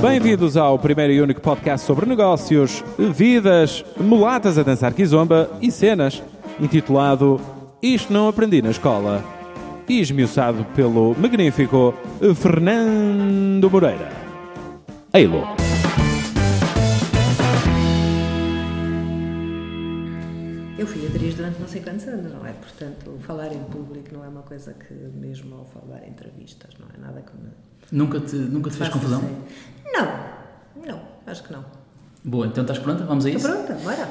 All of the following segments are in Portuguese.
Bem-vindos ao primeiro e único podcast sobre negócios, vidas, mulatas a dançar kizomba e cenas, intitulado Isto Não Aprendi na Escola, e esmiuçado pelo magnífico Fernando Moreira. Eilo. Eu fui atriz durante não sei quantos anos, não é? Portanto, falar em público não é uma coisa que, mesmo ao falar em entrevistas, não é nada que me. Nunca te, nunca te fez confusão? assim. Não, não, acho que não. Boa, então estás pronta? Vamos a isso? Estou pronta, bora.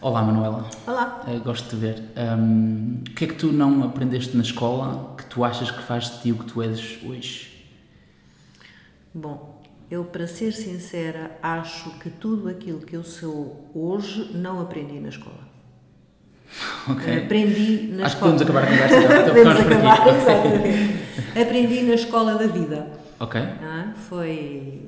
Olá, Manuela. Olá. Eh, gosto de te ver. Ahm, o que é que tu não aprendeste na escola que tu achas que faz de ti o que tu és hoje? Bom, eu, para ser sincera, acho que tudo aquilo que eu sou hoje não aprendi na escola. Ok. Aprendi na Acho que escola. podemos acabar a conversa Podemos acabar, exatamente. Aprendi na escola da vida. Ok. Ah, foi,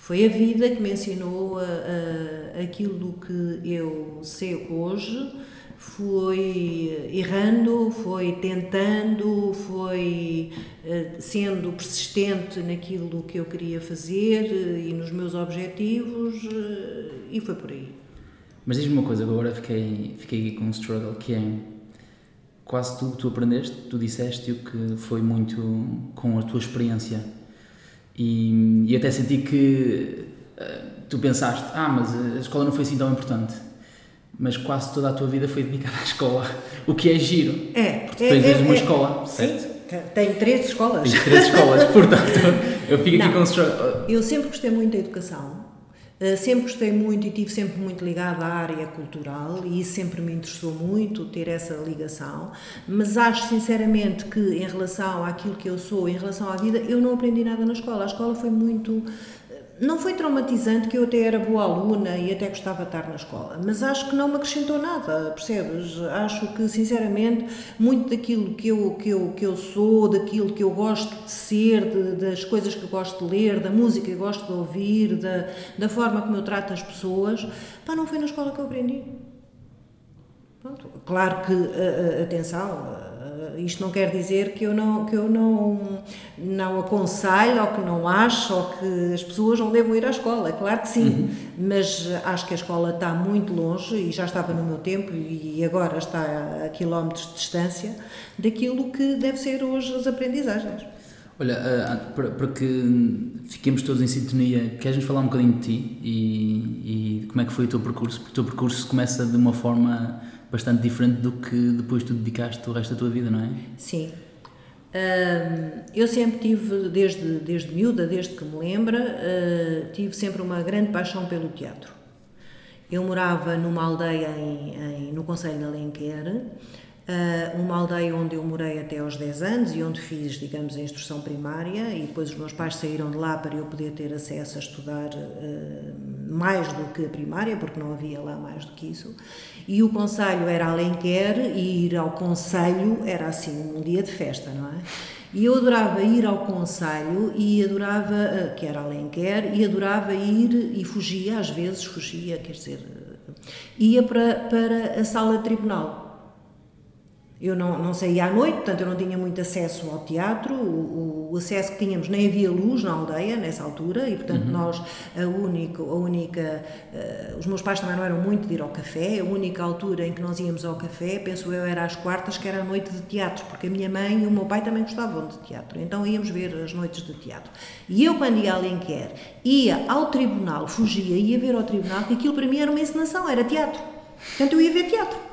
foi a vida que me ensinou a, a- aquilo que eu sei hoje, foi errando, foi tentando, foi eh, sendo persistente naquilo que eu queria fazer eh, e nos meus objetivos eh, e foi por aí. Mas diz-me uma coisa, agora fiquei, fiquei aqui com um struggle, que é quase tudo que tu aprendeste, tu disseste o que foi muito com a tua experiência. E, e até senti que eh, tu pensaste, ah, mas a escola não foi assim tão importante. Mas quase toda a tua vida foi dedicada à escola, o que é giro. É, Porque tu tens desde uma escola, certo? Sim, tenho três escolas. Tens três escolas, portanto, eu fico aqui Não. com um struggle. Eu sempre gostei muito da educação, sempre gostei muito e tive sempre muito ligada à área cultural e isso sempre me interessou muito ter essa ligação, mas acho sinceramente que em relação àquilo que eu sou, em relação à vida, eu não aprendi nada na escola. A escola foi muito. Não foi traumatizante, que eu até era boa aluna e até gostava de estar na escola, mas acho que não me acrescentou nada, percebes? Acho que, sinceramente, muito daquilo que eu, que eu, que eu sou, daquilo que eu gosto de ser, de- das coisas que eu gosto de ler, da música que eu gosto de ouvir, da, da forma como eu trato as pessoas, pá, não foi na escola que eu aprendi. Pronto. Claro que, atenção, isto não quer dizer que eu não, que eu não, não aconselho ou que não acho ou que as pessoas não devam ir à escola, é claro que sim, mas acho que a escola está muito longe e já estava no meu tempo e agora está a quilómetros de distância daquilo que deve ser hoje as aprendizagens. Olha, ah, para, para que fiquemos todos em sintonia, queres-nos falar um bocadinho de ti e, e como é que foi o teu percurso? Porque o teu percurso começa de uma forma bastante diferente do que depois tu dedicaste o resto da tua vida, não é? Sim. Eu sempre tive, desde, desde miúda, desde que me lembra, eh, tive sempre uma grande paixão pelo teatro. Eu morava numa aldeia em, em- no Conselho de Alenquer, eh, uma aldeia onde eu morei até aos 10 anos e onde fiz, digamos, a instrução primária e depois os meus pais saíram de lá para eu poder ter acesso a estudar eh, mais do que a primária, porque não havia lá mais do que isso. E o Conselho era Alenquer e ir ao Conselho era assim um dia de festa, não é? E eu adorava ir ao Conselho e adorava, eh, que era Alenquer, e adorava ir e fugia, às vezes fugia, quer dizer, eh, ia para, para a sala de tribunal. Eu não, não saía à noite, portanto eu não tinha muito acesso ao teatro, o, o acesso que tínhamos nem havia luz na aldeia nessa altura e portanto nós a única, a única eh, os meus pais também não eram muito de ir ao café, a única altura em que nós íamos ao café, penso eu, era às quartas, que era a noite de teatro, porque a minha mãe e o meu pai também gostavam de teatro, então íamos ver as noites de teatro. E eu quando ia a Alenquer, ia ao tribunal, fugia, ia ver ao tribunal, que aquilo para mim era uma encenação, era teatro. Portanto eu ia ver teatro.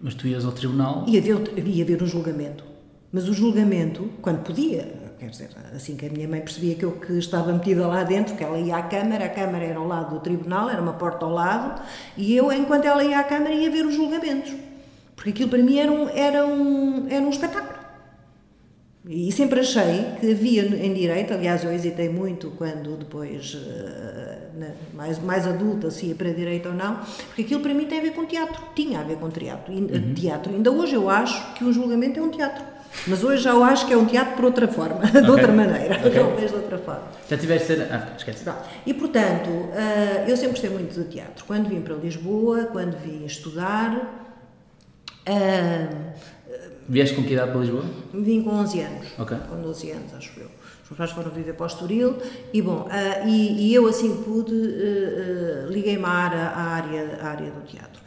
Mas tu ias ao tribunal, Ia ver, ia ver um julgamento. Mas o julgamento, quando podia, quer dizer, assim que a minha mãe percebia que eu que estava metida lá dentro, que ela ia à Câmara, a Câmara era ao lado do tribunal, era uma porta ao lado, e eu, enquanto ela ia à Câmara, ia ver os julgamentos. Porque aquilo para mim era um, era um, era um espetáculo. E sempre achei que havia em direito, aliás, eu hesitei muito quando depois, eh, na- mais, mais adulta, se ia para direito ou não, porque aquilo para mim tem a ver com teatro, tinha a ver com teatro. E- teatro. Ainda hoje eu acho que um julgamento é um teatro. Mas hoje já eu acho que é um teatro por outra forma, de outra maneira, Ok. talvez de outra forma. já tiveste. Ah, esquece. Pronto. E portanto, ah, eu sempre gostei muito de teatro. Quando vim para Lisboa, quando vim estudar, ah, Vieste com que idade para Lisboa? Vim com 11 anos. Ok. Com 12 anos, acho eu. Os meus pais foram viver para o Estoril e, bom, ah, e, e eu assim pude, ah, liguei-me à à, área, à área do teatro.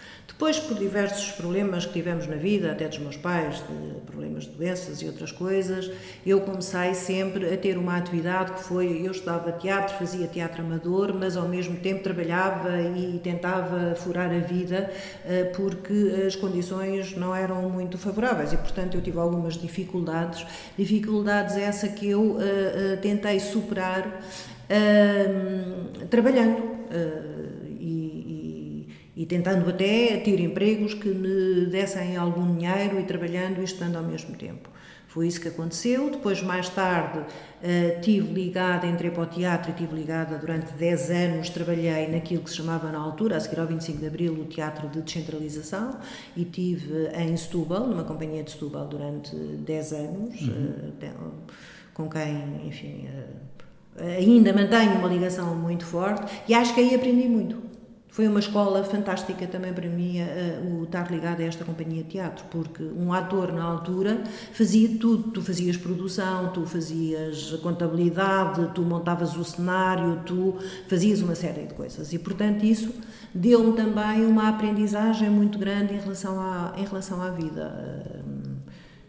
Depois, por diversos problemas que tivemos na vida, até dos meus pais, de problemas de doenças e outras coisas, eu comecei sempre a ter uma atividade que foi, eu estudava teatro, fazia teatro amador, mas ao mesmo tempo trabalhava e tentava furar a vida eh, porque as condições não eram muito favoráveis e, portanto, eu tive algumas dificuldades, dificuldades essa que eu uh, uh, tentei superar uh, trabalhando e tentando até ter empregos que me dessem algum dinheiro e trabalhando e estudando ao mesmo tempo. Foi isso que aconteceu. Depois, mais tarde, uh, tive ligada, entrei para o teatro e tive ligada durante 10 anos, trabalhei naquilo que se chamava na altura, a seguir ao 25 de Abril, o Teatro de Descentralização, e tive em Setúbal, numa companhia de Setúbal, durante 10 anos, uhum. uh, com quem, enfim, uh, ainda mantenho uma ligação muito forte, e acho que aí aprendi muito foi uma escola fantástica também para mim uh, o estar ligado a esta companhia de teatro, porque um ator na altura fazia tudo. Tu fazias produção, tu fazias contabilidade, tu montavas o cenário, tu fazias uma série de coisas. E, portanto, isso deu-me também uma aprendizagem muito grande em relação à, em relação à vida. Uh,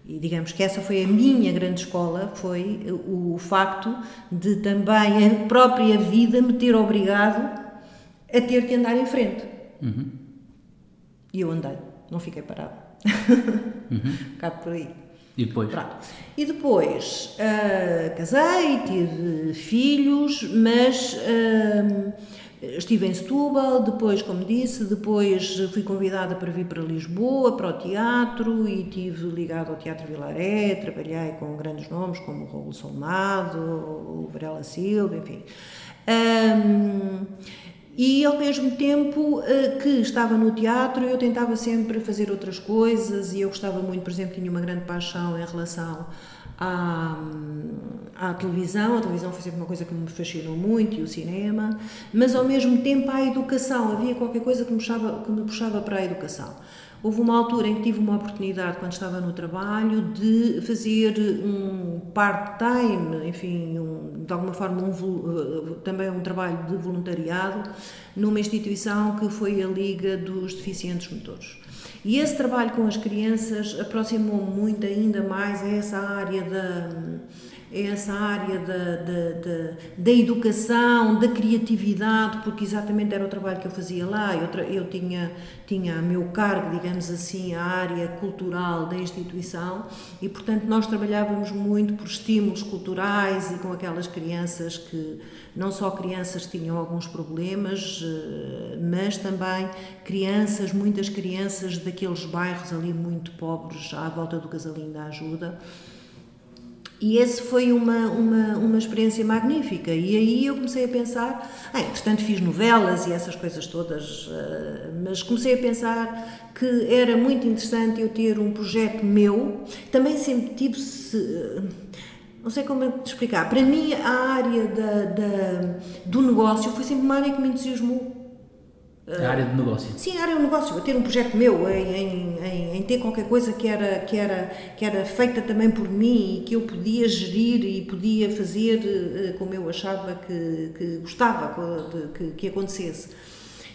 e digamos que essa foi a minha grande escola, foi o facto de também a própria vida me ter obrigado a ter que andar em frente. Uhum. E eu andei, não fiquei parado. Uhum. Bocado por aí. E depois? Pronto. E depois uh, casei, tive filhos, mas uh, estive em Setúbal, depois, como disse, depois fui convidada para vir para Lisboa, para o teatro, e tive ligado ao Teatro Vilaré, trabalhei com grandes nomes como o Raul Solnado, o Varela Silva, enfim. Um, e ao mesmo tempo eh, que estava no teatro, eu tentava sempre fazer outras coisas e eu gostava muito, por exemplo, tinha uma grande paixão em relação à, à televisão. A televisão foi sempre uma coisa que me fascinou muito e o cinema, mas ao mesmo tempo à educação. Havia qualquer coisa que me puxava, que me puxava para a educação. Houve uma altura em que tive uma oportunidade, quando estava no trabalho, de fazer um part-time, enfim, um, de alguma forma, um, eh, também um trabalho de voluntariado numa instituição que foi a Liga dos Deficientes Motores. E esse trabalho com as crianças aproximou muito ainda mais a essa área da essa área da, da, da, da, educação, da criatividade, porque exatamente era o trabalho que eu fazia lá. Eu, eu tinha, tinha a meu cargo, digamos assim, a área cultural da instituição e, portanto, nós trabalhávamos muito por estímulos culturais e com aquelas crianças que, não só crianças que tinham alguns problemas, eh, mas também crianças, muitas crianças daqueles bairros ali muito pobres à volta do Casalinho da Ajuda e esse foi uma, uma, uma experiência magnífica. E aí eu comecei a pensar, ah, entretanto fiz novelas e essas coisas todas, eh, mas comecei a pensar que era muito interessante eu ter um projeto meu. Também sempre tive. -se, não sei como te explicar. Para mim, a área da, da, do negócio foi sempre uma área que me entusiasmou a área de negócio. Sim, a área de negócio. A ter um projeto meu, em, em, em, ter qualquer coisa que era, que, era, que era feita também por mim e que eu podia gerir e podia fazer eh, como eu achava que, que gostava que, que acontecesse.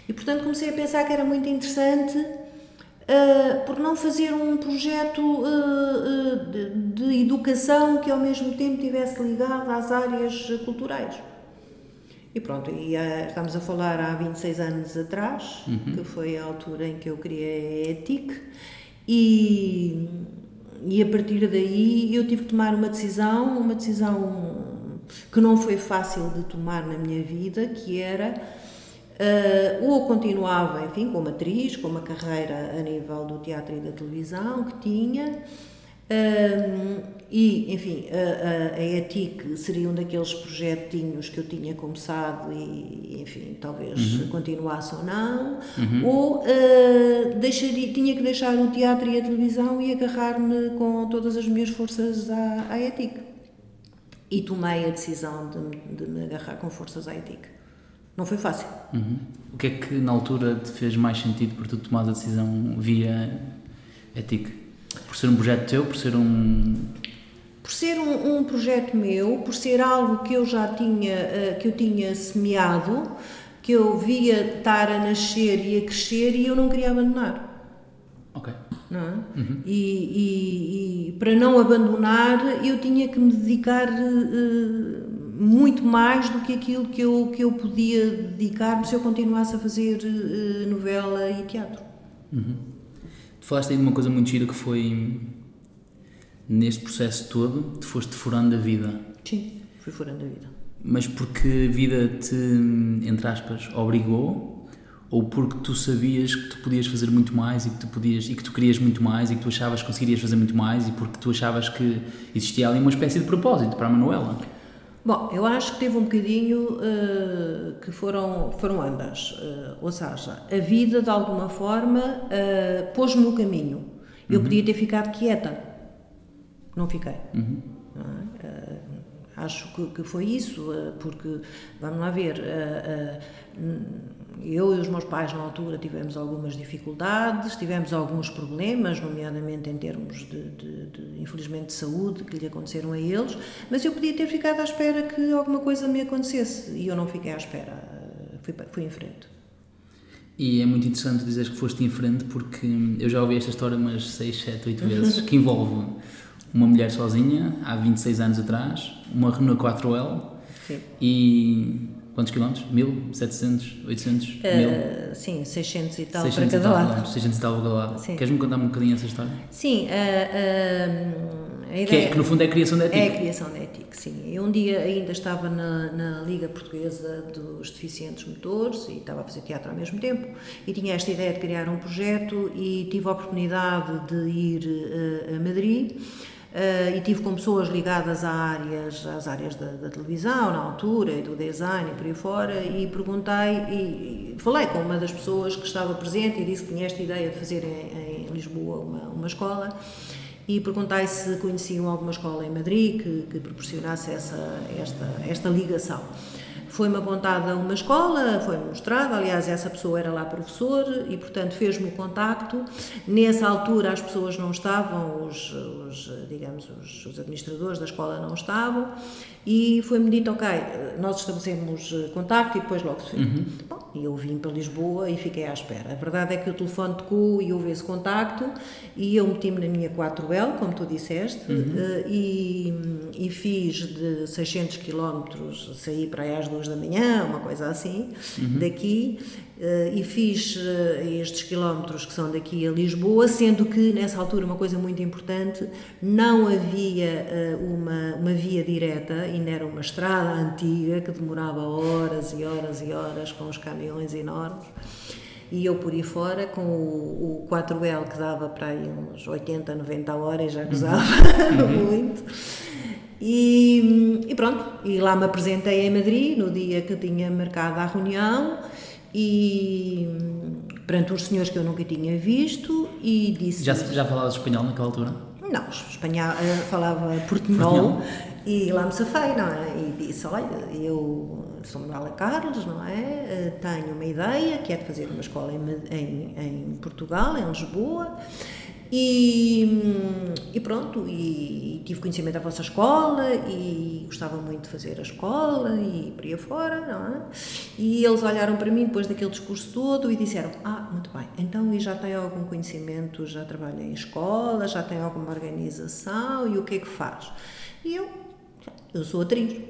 E portanto comecei a pensar que era muito interessante uh, por não fazer um projeto uh, de, de educação que ao mesmo tempo tivesse ligado às áreas culturais. E pronto, e uh, estamos a falar há 26 anos atrás, uhum. que foi a altura em que eu criei a ETIC, e, e a partir daí eu tive que tomar uma decisão, uma decisão que não foi fácil de tomar na minha vida, que era uh, ou continuava, enfim, como atriz, com uma carreira a nível do teatro e da televisão que tinha, um, e, enfim, a, a, ETIC seria um daqueles projetinhos que eu tinha começado e, enfim, talvez uhum. continuasse ou não, uhum. ou uh, deixaria, tinha que deixar o teatro e a televisão e agarrar-me com todas as minhas forças à, à ETIC. E tomei a decisão de, de, me agarrar com forças à ETIC. Não foi fácil. Uhum. O que é que na altura te fez mais sentido para tu tomar a decisão via ETIC? Por ser um projeto teu, por ser um. Por ser um, um projeto meu, por ser algo que eu já tinha, uh, que eu tinha semeado, que eu via estar a nascer e a crescer e eu não queria abandonar. Ok. Não é? uhum. e, e, e, para não abandonar, eu tinha que me dedicar uh, muito mais do que aquilo que eu, que eu podia dedicar-me se eu continuasse a fazer uh, novela e teatro. Uhum. Falaste aí de uma coisa muito gira que foi neste processo todo, te foste furando a vida. Sim, fui furando a vida. Mas porque a vida te, entre aspas, obrigou ou porque tu sabias que tu podias fazer muito mais e que tu podias e que tu querias muito mais e que tu achavas que conseguirias fazer muito mais e porque tu achavas que existia ali uma espécie de propósito para a Manuela? Bom, eu acho que teve um bocadinho uh, que foram, foram ambas. Uh, ou seja, a vida, de alguma forma, uh, pôs-me no caminho. Eu uhum. podia ter ficado quieta. Não fiquei. Uhum. Não é? Acho que, que, foi isso, porque, vamos lá ver, eu e os meus pais na altura tivemos algumas dificuldades, tivemos alguns problemas, nomeadamente em termos de, de, de, infelizmente, de saúde que lhe aconteceram a eles, mas eu podia ter ficado à espera que alguma coisa me acontecesse e eu não fiquei à espera, fui, fui em frente. E é muito interessante dizer que foste em frente porque eu já ouvi esta história umas 6, 7, 8 vezes, que envolve uma mulher sozinha, há 26 anos atrás, uma Renault 4L Sim. e Quantos quilómetros? 1000, 700, 800, uh, 1000? Sim, 600 e tal 600 para cada lado. 600 e tal para cada lado. Queres-me contar um bocadinho essa história? Sim, uh, uh, a ideia... Que, é, que no fundo é a criação da ETIC. É a criação da ETIC, sim. Eu um dia ainda estava na, na Liga Portuguesa dos Deficientes Motores e estava a fazer teatro ao mesmo tempo e tinha esta ideia de criar um projeto e tive a oportunidade de ir uh, a Madrid e tive com pessoas ligadas a áreas, às áreas da, da, televisão na altura e do design e por aí fora e perguntei e, e, falei com uma das pessoas que estava presente e disse que tinha esta ideia de fazer em, em Lisboa uma, uma escola e perguntei se conheciam alguma escola em Madrid que, que proporcionasse essa, esta, esta ligação. Foi-me apontada uma escola, foi-me mostrada, aliás, essa pessoa era lá professor e, portanto, fez-me o contacto. Nessa altura as pessoas não estavam, os, os digamos, os, os, administradores da escola não estavam e foi-me dito, ok, nós estabelecemos contacto e depois logo se uhum. Bom, e eu vim para Lisboa e fiquei à espera. A verdade é que o telefone tocou e houve esse contacto e eu meti-me na minha 4L, como tu disseste, uhum. Eh, e, e fiz de 600 km, saí para aí às duas da manhã, uma coisa assim, uhum. daqui, e fiz uh, estes quilómetros que são daqui a Lisboa, sendo que nessa altura uma coisa muito importante, não havia uh, uma, uma via direta, ainda era uma estrada antiga que demorava horas e horas e horas com os caminhões enormes. E eu por aí fora com o, o 4L que dava para aí uns 80, 90 horas já gozava uhum. muito. E, e, pronto, e lá me apresentei em Madrid no dia que tinha marcado a reunião e perante os senhores que eu nunca tinha visto e disse... Já, já falavas espanhol naquela altura? Não, espanhol, eh, falava portunhol e lá me safei, não é? E disse, olha, eu sou Manuela Carlos, não é? Eh, tenho uma ideia que é de fazer uma escola em, em, em Portugal, em Lisboa e, e, pronto, e, e, tive conhecimento da vossa escola e gostava muito de fazer a escola e por aí fora, não é? E eles olharam para mim depois daquele discurso todo e disseram: Ah, muito bem, então e já tem algum conhecimento, já trabalha em escola, já tem alguma organização e o que é que faz? E eu, eu sou atriz.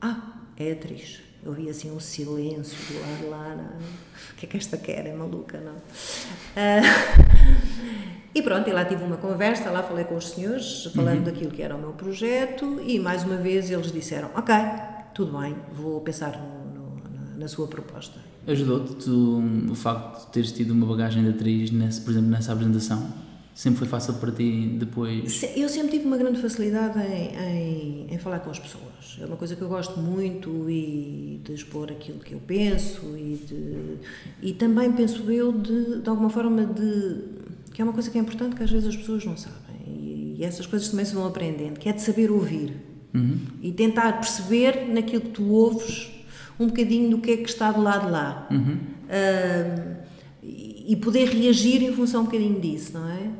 Ah, é atriz. Eu vi assim um silêncio do lado lá, não? o que é que esta quer? É maluca, não? Uh, E pronto, e lá tive uma conversa, lá falei com os senhores, falando uhum. daquilo que era o meu projeto, e mais uma vez eles disseram: Ok, tudo bem, vou pensar no, no, na sua proposta. Ajudou-te o facto de teres tido uma bagagem de atriz, nesse, por exemplo, nessa apresentação? Sempre foi fácil para ti depois? Eu sempre tive uma grande facilidade em, em, em, falar com as pessoas. É uma coisa que eu gosto muito e de expor aquilo que eu penso e, de, e também penso eu de, de alguma forma de que é uma coisa que é importante que às vezes as pessoas não sabem e, e essas coisas também se vão aprendendo, que é de saber ouvir uhum. e tentar perceber naquilo que tu ouves um bocadinho do que é que está do lado de lá uhum. uh, e poder reagir em função um bocadinho disso, não é?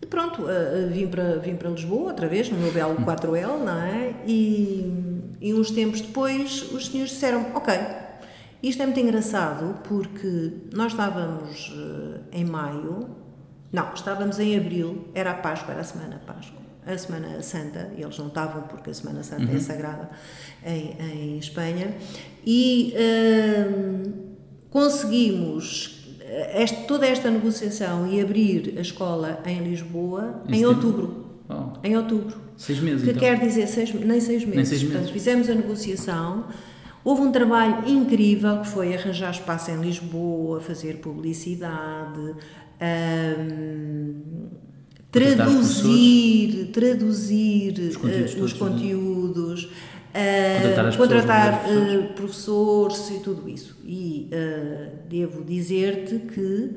E pronto, uh, vim, para, vim para Lisboa outra vez, no meu belo 4L, não é? E, e uns tempos depois os senhores disseram: Ok, isto é muito engraçado porque nós estávamos uh, em maio, não, estávamos em abril, era a Páscoa, era a Semana Páscoa, a Semana Santa, eles não estavam porque a Semana Santa é uhum. é sagrada em, em Espanha, e uh, conseguimos eh, este, toda esta negociação e abrir a escola em Lisboa em, em outubro. Oh. Em outubro. Seis meses, Que então. quer dizer seis, nem seis meses. Nem seis meses. Portanto, fizemos a negociação Houve um trabalho incrível que foi arranjar espaço em Lisboa, fazer publicidade, um, traduzir, traduzir os conteúdos, uh, os conteúdos uh, contratar, uh, professores e tudo isso. E devo dizer-te que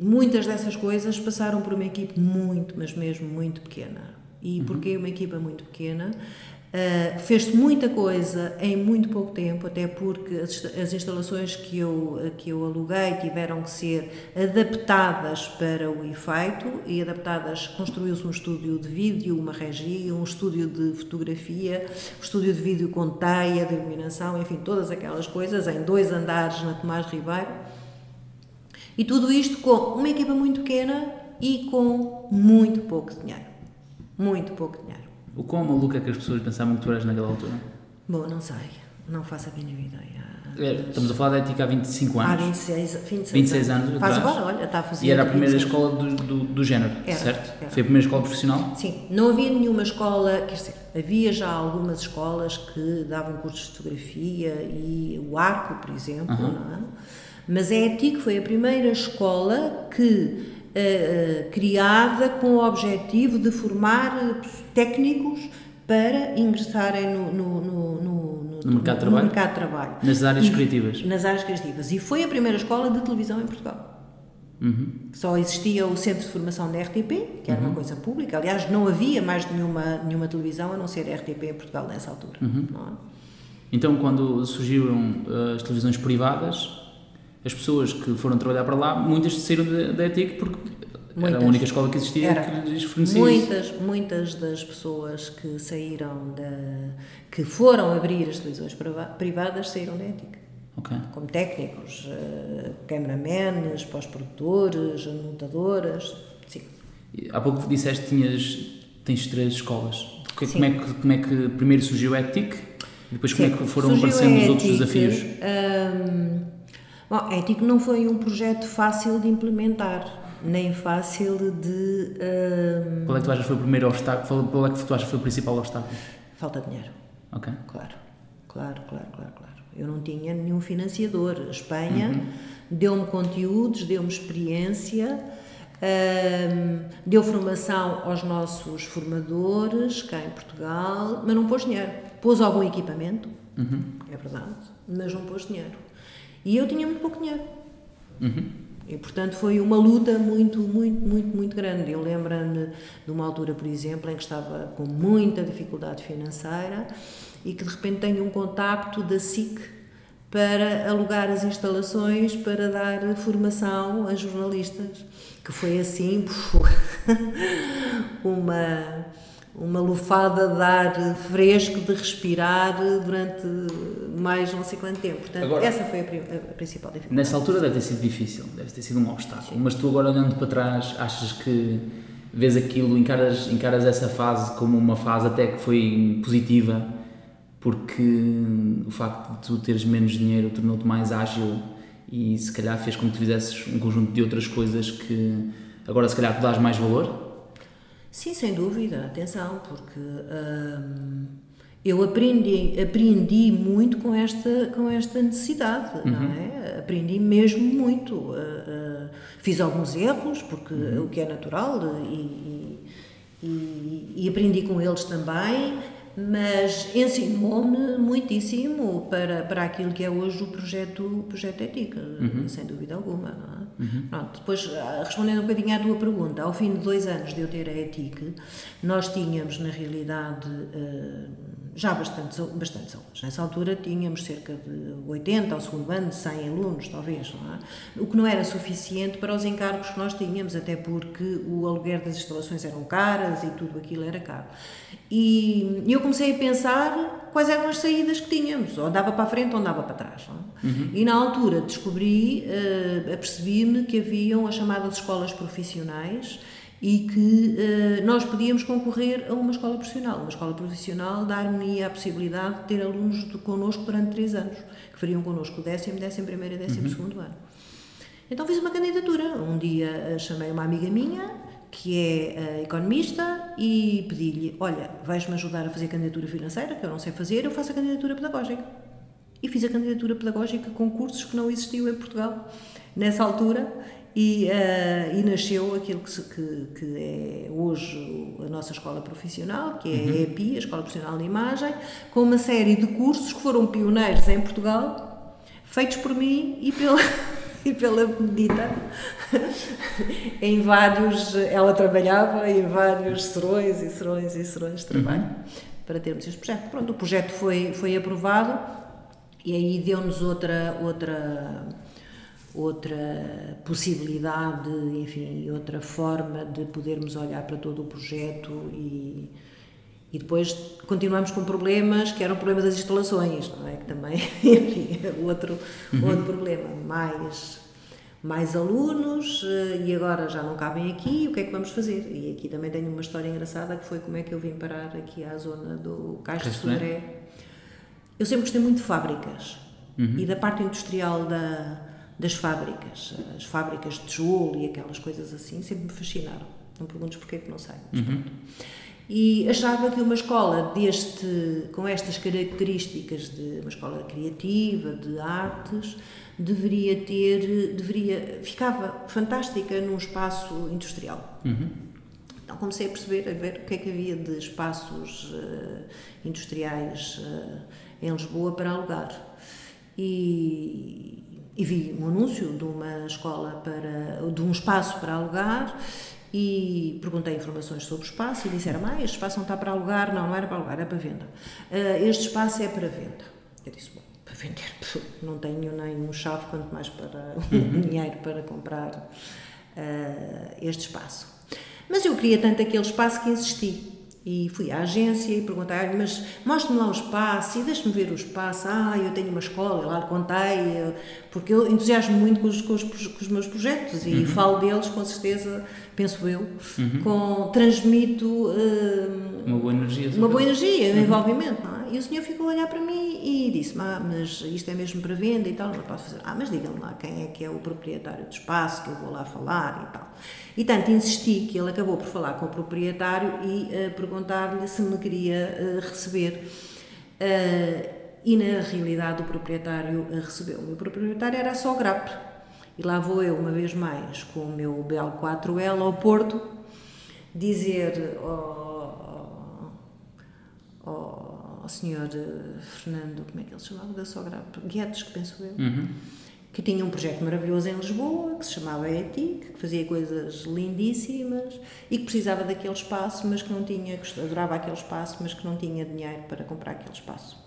muitas dessas coisas passaram por uma equipe muito, mas mesmo muito pequena. E uhum. porquê uma equipa muito pequena? Uh, Fez-se muita coisa em muito pouco tempo, até porque as, as, instalações que eu, que eu aluguei tiveram que ser adaptadas para o efeito e adaptadas, construiu-se um estúdio de vídeo, uma regia, um estúdio de fotografia, um estúdio de vídeo com teia, de iluminação, enfim, todas aquelas coisas em dois andares na Tomás Ribeiro. E tudo isto com uma equipa muito pequena e com muito pouco dinheiro. Muito pouco dinheiro. O quão maluco é que as pessoas pensavam que tu eras naquela altura? Bom, não sei. Não faço a mínima ideia. É, estamos a falar da ética há 25 anos. Há 26, 26, 26 anos. anos Faz agora, olha, está a fazer. E era a primeira escola do, do, do género, era, certo? Era. Foi a primeira escola profissional? Sim, não havia nenhuma escola, quer dizer, havia já algumas escolas que davam cursos de fotografia e o Arco, por exemplo, uh -huh. não é? Mas a ETIC foi a primeira escola que uh, criada com o objetivo de formar eh, técnicos para ingressarem no, no, no, no, no mercado, de trabalho? mercado de trabalho. Nas áreas e, criativas? Nas áreas criativas. E foi a primeira escola de televisão em Portugal. Uhum. Só existia o Centro de Formação da RTP, que era uhum. uma coisa pública. Aliás, não havia mais nenhuma, nenhuma televisão a não ser a RTP em Portugal nessa altura. Uhum. É? Então, quando surgiram as televisões privadas, as pessoas que foram trabalhar para lá, muitas saíram da, ETIC porque muitas. era a única escola que existia era. que lhes fornecia muitas, isso. Muitas das pessoas que saíram da... que foram abrir as televisões privadas saíram da ETIC. Okay. Como técnicos, uh, cameramenes, pós-produtores, anotadoras, sim. Há pouco disseste que tinhas, tens três escolas. Como é, que, como é que primeiro surgiu a ETIC? E depois como sim. é que foram surgiu aparecendo os outros desafios? Um, Bom, Ético não foi um projeto fácil de implementar, nem fácil de. Um... Qual é que tu achas foi o primeiro obstáculo? Qual é que tu achas foi o principal obstáculo? Falta de dinheiro. Ok. Claro, claro, claro, claro. claro. Eu não tinha nenhum financiador. A Espanha uhum. deu-me conteúdos, deu-me experiência. Um, deu formação aos nossos formadores cá em Portugal, mas não pôs dinheiro. Pôs algum equipamento, uhum. é verdade, mas não pôs dinheiro. E eu tinha muito pouco dinheiro. Uhum. E, portanto, foi uma luta muito, muito, muito, muito grande. Eu lembro-me de uma altura, por exemplo, em que estava com muita dificuldade financeira e que de repente tenho um contacto da SIC para alugar as instalações para dar formação a jornalistas, que foi assim uma uma lufada de ar fresco, de respirar durante mais não sei quanto tempo. Portanto, agora, essa foi a, a, principal dificuldade. Nessa altura deve ter sido difícil, deve ter sido um obstáculo, mas tu agora olhando para trás, achas que vês aquilo, encaras, encaras essa fase como uma fase até que foi positiva, porque o facto de tu teres menos dinheiro tornou-te mais ágil e se calhar fez com que tu fizesses um conjunto de outras coisas que agora se calhar tu dás mais valor? Sim, sem dúvida, atenção, porque hum, eu aprendi, aprendi muito com esta, com esta necessidade, uhum. não é? Aprendi mesmo muito. Uh, uh, fiz alguns erros, porque uhum. o que é natural, e, e, e, aprendi com eles também, mas ensinou-me muitíssimo para, para aquilo que é hoje o projeto, o projeto Ética, uhum. sem dúvida alguma, é? Uhum. Pronto, depois, ah, respondendo um bocadinho à tua pergunta, ao fim de dois anos de eu ter a ETIC, nós tínhamos, na realidade, uh, já bastantes, bastantes alunos. Nessa altura tínhamos cerca de 80 ao segundo ano, 100 alunos, talvez, é? o que não era suficiente para os encargos que nós tínhamos, até porque o aluguer das instalações eram caras e tudo aquilo era caro. E eu comecei a pensar quais eram as saídas que tínhamos, ou andava para a frente ou andava para trás. É? Uhum. E na altura descobri, uh, apercebi-me que haviam as chamadas escolas profissionais e que uh, nós podíamos concorrer a uma escola profissional. Uma escola profissional dar-me a possibilidade de ter alunos de, connosco durante três anos, que fariam connosco o décimo, décimo primeiro e décimo uhum. segundo ano. Então fiz uma candidatura. Um dia uh, chamei uma amiga minha, que é uh, economista, e pedi-lhe: Olha, vais-me ajudar a fazer candidatura financeira, que eu não sei fazer, eu faço a candidatura pedagógica. E fiz a candidatura pedagógica com cursos que não existiam em Portugal nessa altura e, uh, e nasceu aquilo que, que, que, é hoje a nossa escola profissional, que é uhum. a EPI, a Escola Profissional de Imagem, com uma série de cursos que foram pioneiros em Portugal, feitos por mim e pela, e pela Benedita. em vários, ela trabalhava em vários serões e serões e serões de trabalho uhum. para termos este projeto. Pronto, o projeto foi, foi aprovado e aí deu-nos outra, outra outra possibilidade, enfim, outra forma de podermos olhar para todo o projeto e, e depois continuamos com problemas que eram o problema das instalações, não é? Que também, enfim, é outro, uhum. outro problema. Mais, mais alunos eh, e agora já não cabem aqui, o que é que vamos fazer? E aqui também tenho uma história engraçada que foi como é que eu vim parar aqui à zona do Cais de Sodré. Eu sempre gostei muito de fábricas uhum. e da parte industrial da das fábricas, as fábricas de tijolo e aquelas coisas assim, sempre me fascinaram. Não perguntes porquê que não sei. Uhum. E achava que uma escola deste, com estas características de uma escola criativa, de artes, deveria ter, deveria, ficava fantástica num espaço industrial. Uhum. Então comecei a perceber, a ver o que é que havia de espaços uh, industriais uh, em Lisboa para alugar. E, e vi um anúncio de uma escola para, de um espaço para alugar e perguntei informações sobre o espaço e disseram, ah, este espaço não está para alugar, não, não era para alugar, era para venda. Uh, este espaço é para venda. Eu disse, bom, para vender, não tenho nem um chave, quanto mais para uhum. dinheiro para comprar uh, este espaço. Mas eu queria tanto aquele espaço que insisti. E fui à agência e perguntei, mas mostre-me lá o espaço e deixe-me ver o espaço. Ah, eu tenho uma escola, lá contei, porque eu entusiasmo muito com os, com os, com os meus projetos e uhum. falo deles com certeza, penso eu, uhum. com, transmito uh, uma boa energia. Uma boa energia, uhum. envolvimento, não é? E o senhor ficou a olhar para mim e disse-me, ah, mas isto é mesmo para venda e tal, não posso fazer. Ah, mas diga-me lá quem é que é o proprietário do espaço, que eu vou lá falar e tal. E tanto insisti que ele acabou por falar com o proprietário e uh, perguntar-lhe se me queria uh, receber. Uh, e na realidade o proprietário recebeu. O meu proprietário era só GRAP. E lá vou eu, uma vez mais, com o meu Belo 4L ao Porto, dizer ao, ao senhor Fernando, como é que ele se chamava, da Sograp, Guedes, que penso eu, uhum. que tinha um projeto maravilhoso em Lisboa, que se chamava ETIC, que fazia coisas lindíssimas e que precisava daquele espaço, mas que não tinha, que adorava aquele espaço, mas que não tinha dinheiro para comprar aquele espaço.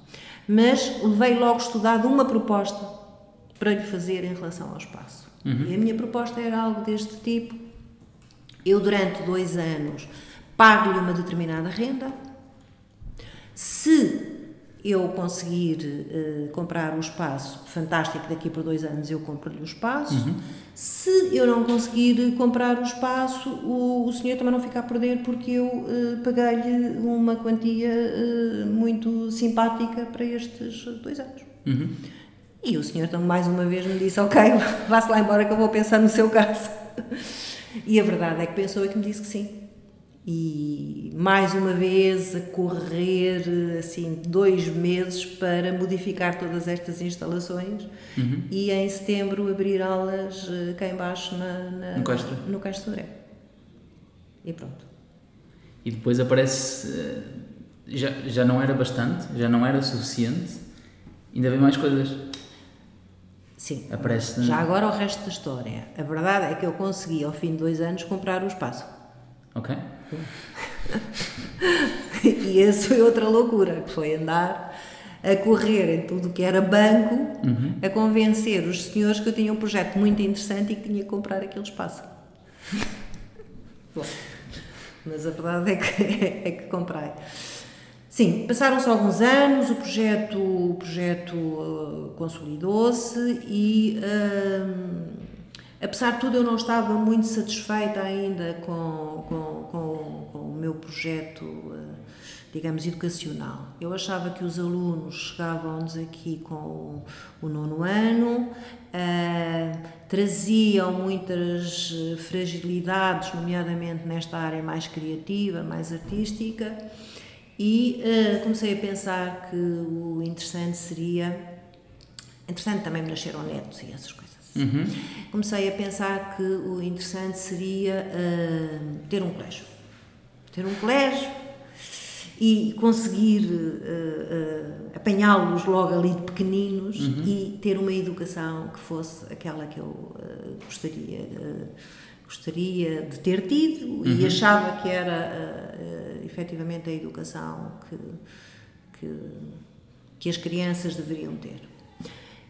Mas levei logo estudado uma proposta para lhe fazer em relação ao espaço. Uhum. E a minha proposta era algo deste tipo. Eu, durante dois anos, pago-lhe uma determinada renda. Se eu conseguir uh, comprar o espaço, fantástico, daqui por dois anos eu compro-lhe o espaço. Uhum. Se eu não conseguir comprar o espaço, o, o senhor também não fica a perder porque eu uh, paguei-lhe uma quantia uh, muito simpática para estes dois anos. Uhum. E o senhor, então, mais uma vez me disse: Ok, vá-se lá embora que eu vou pensar no seu caso. E a verdade é que pensou e que me disse que sim. E mais uma vez a correr assim dois meses para modificar todas estas instalações uhum. e em setembro abrir aulas eh, cá embaixo na, na, no Castro no Castro Sodré. E pronto. E depois aparece eh, já, já não era bastante, já não era suficiente, ainda vem mais coisas. Sim. Aparece. Já agora o resto da história. A verdade é que eu consegui, ao fim de dois anos, comprar o espaço. Ok. e esse foi outra loucura, que foi andar a correr em tudo que era banco, Uhum. a convencer os senhores que eu tinha um projeto muito interessante e que tinha que comprar aquele espaço. Bom, mas a verdade é que, é que comprei. Sim, passaram-se alguns anos, o projeto, o projeto uh, consolidou-se e, hum, apesar de tudo, eu não estava muito satisfeita ainda com, com, com, com o meu projeto, uh, digamos, educacional. Eu achava que os alunos chegavam-nos aqui com o, nono ano, uh, traziam muitas eh, fragilidades, nomeadamente nesta área mais criativa, mais artística, e comecei a pensar que o interessante seria. Interessante também me nasceram netos e essas coisas. Uhum. Comecei a pensar que o interessante seria uh, ter um colégio. Ter um colégio e conseguir uh, uh, apanhá-los logo ali de pequeninos Uhum. e ter uma educação que fosse aquela que eu uh, gostaria, gostaria de ter tido e achava que era uh, efetivamente a educação que, que, que as crianças deveriam ter.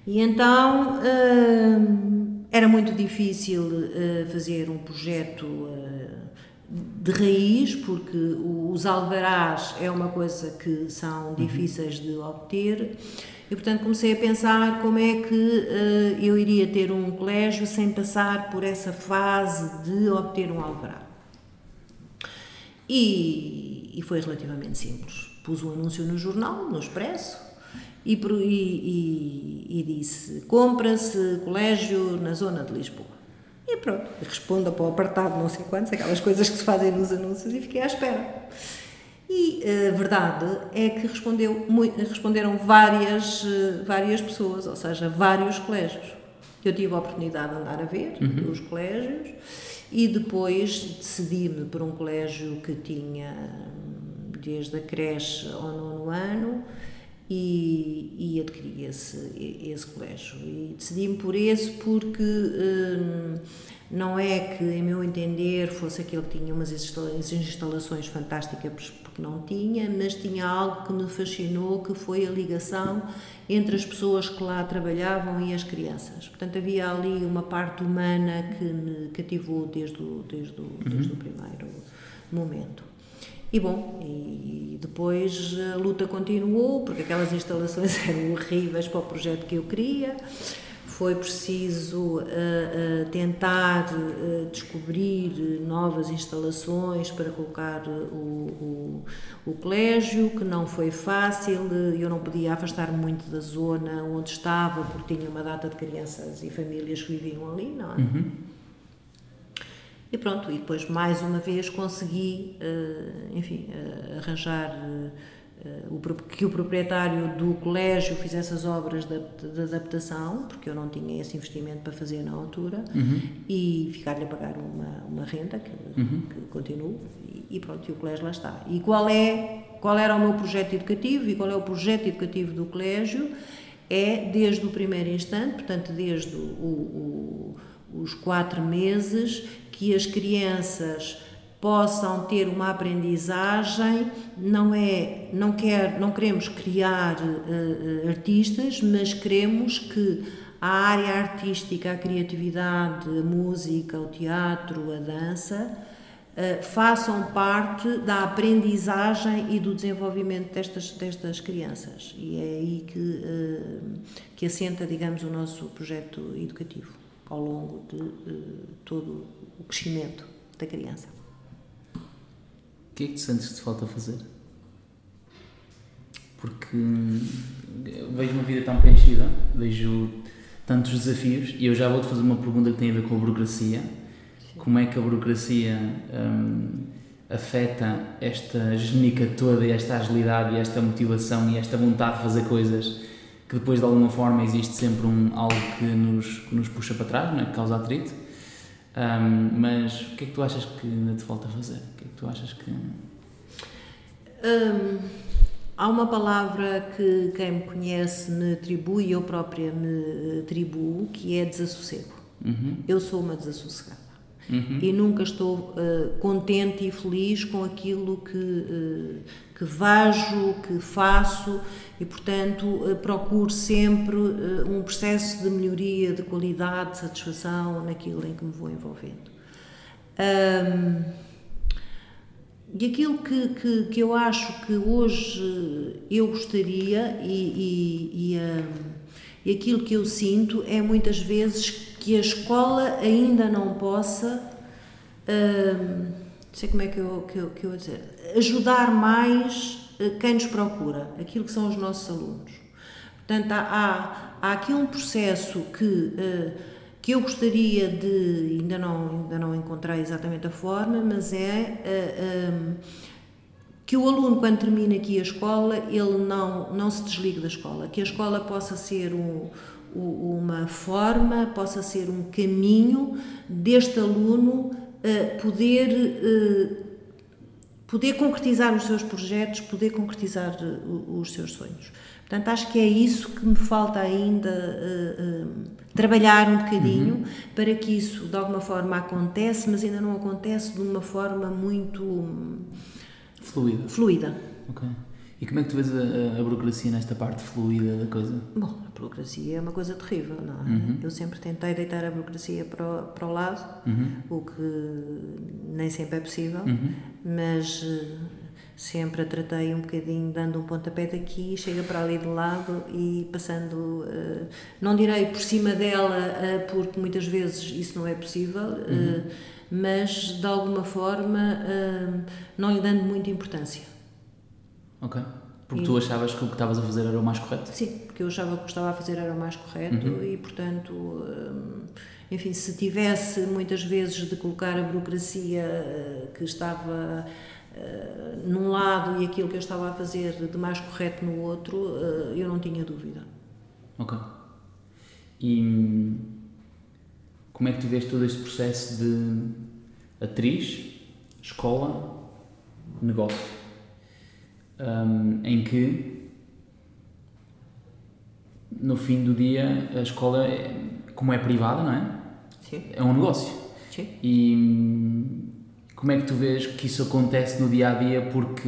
E então uh, era muito difícil uh, fazer um projeto uh, de raiz, porque os alvarás é uma coisa que são difíceis de obter. E, portanto, comecei a pensar como é que uh, eu iria ter um colégio sem passar por essa fase de obter um alvará. E, e foi relativamente simples. Pus um anúncio no jornal, no Expresso, e, e, e, e disse: compra-se colégio na zona de Lisboa. E pronto, responda para o apartado não sei quantos, aquelas coisas que se fazem nos anúncios, e fiquei à espera. E a verdade é que respondeu, responderam várias, várias pessoas, ou seja, vários colégios. Eu tive a oportunidade de andar a ver uhum. os colégios e depois decidi-me por um colégio que tinha desde a creche ao nono ano e, e adquiri esse, esse colégio. E decidi-me por esse porque hum, não é que, em meu entender, fosse aquele que tinha umas instalações fantásticas, porque não tinha, mas tinha algo que me fascinou, que foi a ligação entre as pessoas que lá trabalhavam e as crianças. Portanto, havia ali uma parte humana que me cativou desde o, desde o, desde o primeiro momento. E bom, e depois a luta continuou, porque aquelas instalações eram horríveis para o projeto que eu queria. Foi preciso uh, uh, tentar uh, descobrir novas instalações para colocar o, o, o, colégio, que não foi fácil. Eu não podia afastar muito da zona onde estava, porque tinha uma data de crianças e famílias que viviam ali, não é? Uhum. E pronto, e depois mais uma vez consegui, enfim, arranjar que o proprietário do colégio fizesse as obras de, adaptação, porque eu não tinha esse investimento para fazer na altura, uhum. e ficar-lhe a pagar uma, uma renda, que, uhum. que continuo, e, e, pronto, e o colégio lá está. E qual, é, qual era o meu projeto educativo e qual é o projeto educativo do colégio? É desde o primeiro instante, portanto, desde o, o, os quatro meses, que as crianças possam ter uma aprendizagem. Não é não quer não queremos criar uh, artistas mas queremos que a área artística a criatividade a música o teatro a dança uh, façam parte da aprendizagem e do desenvolvimento destas destas crianças. E é aí que uh, que assenta digamos o nosso projeto educativo ao longo de todo o crescimento da criança o que é que tu sentes que te falta fazer? Porque vejo uma vida tão preenchida, vejo tantos desafios e eu já vou-te fazer uma pergunta que tem a ver com a burocracia. Sim. Como é que a burocracia hum, afeta esta genica toda, e esta agilidade, e esta motivação e esta vontade de fazer coisas que depois de alguma forma existe sempre um, algo que nos, que nos puxa para trás, não é? que causa atrito. Um, mas o que é que tu achas que ainda te falta fazer? O que é que tu achas que. Há uma palavra que quem me conhece me atribui eu própria me atribuo, que é desassossego. Uhum. Eu sou uma desassossegada. Uhum. E nunca estou uh, contente e feliz com aquilo que, uh, que vejo, que faço e, portanto, uh, procuro sempre um processo de melhoria, de qualidade, de satisfação naquilo em que me vou envolvendo. Um, e aquilo que, que, que, eu acho que hoje eu gostaria e, e, e, um, e aquilo que eu sinto é muitas vezes que a escola ainda não possa, uh, não sei como é que eu, que eu, que eu vou dizer, ajudar mais uh, quem nos procura, aquilo que são os nossos alunos. Portanto, há, há, aqui um processo que, uh, que eu gostaria de, ainda não, ainda não encontrei exatamente a forma, mas é um, que o aluno, quando termina aqui a escola, ele não, não se desligue da escola, que a escola possa ser um uma forma, possa ser um caminho deste aluno uh, poder, uh, poder concretizar os seus projetos, poder concretizar uh, os seus sonhos. Portanto, acho que é isso que me falta ainda trabalhar um bocadinho uhum. para que isso de alguma forma acontece, mas ainda não acontece de uma forma muito fluida. fluida. Okay. E como é que tu vês a, a, burocracia nesta parte fluida da coisa? Bom, a burocracia é uma coisa terrível, não é? Uhum. Eu sempre tentei deitar a burocracia para o, para o lado, uhum. o que nem sempre é possível, uhum. mas eh, sempre a tratei um bocadinho, dando um pontapé daqui, chega para ali de lado e passando, uh, não direi por cima dela, uh, porque muitas vezes isso não é possível, uh, mas de alguma forma não lhe dando muita importância. Ok. Porque e... tu achavas que o que estavas a fazer era o mais correto? Sim, porque eu achava que o que estava a fazer era o mais correto uhum. e, portanto, hum, enfim, se tivesse muitas vezes de colocar a burocracia eh, que estava eh, num lado e aquilo que eu estava a fazer de mais correto no outro, eh, eu não tinha dúvida. Ok. E como é que tu vês todo este processo de atriz, escola, negócio? Um, em que no fim do dia a escola, é, como é privada, não é? Sim. É um negócio. Sim. E como é que tu vês que isso acontece no dia a dia porque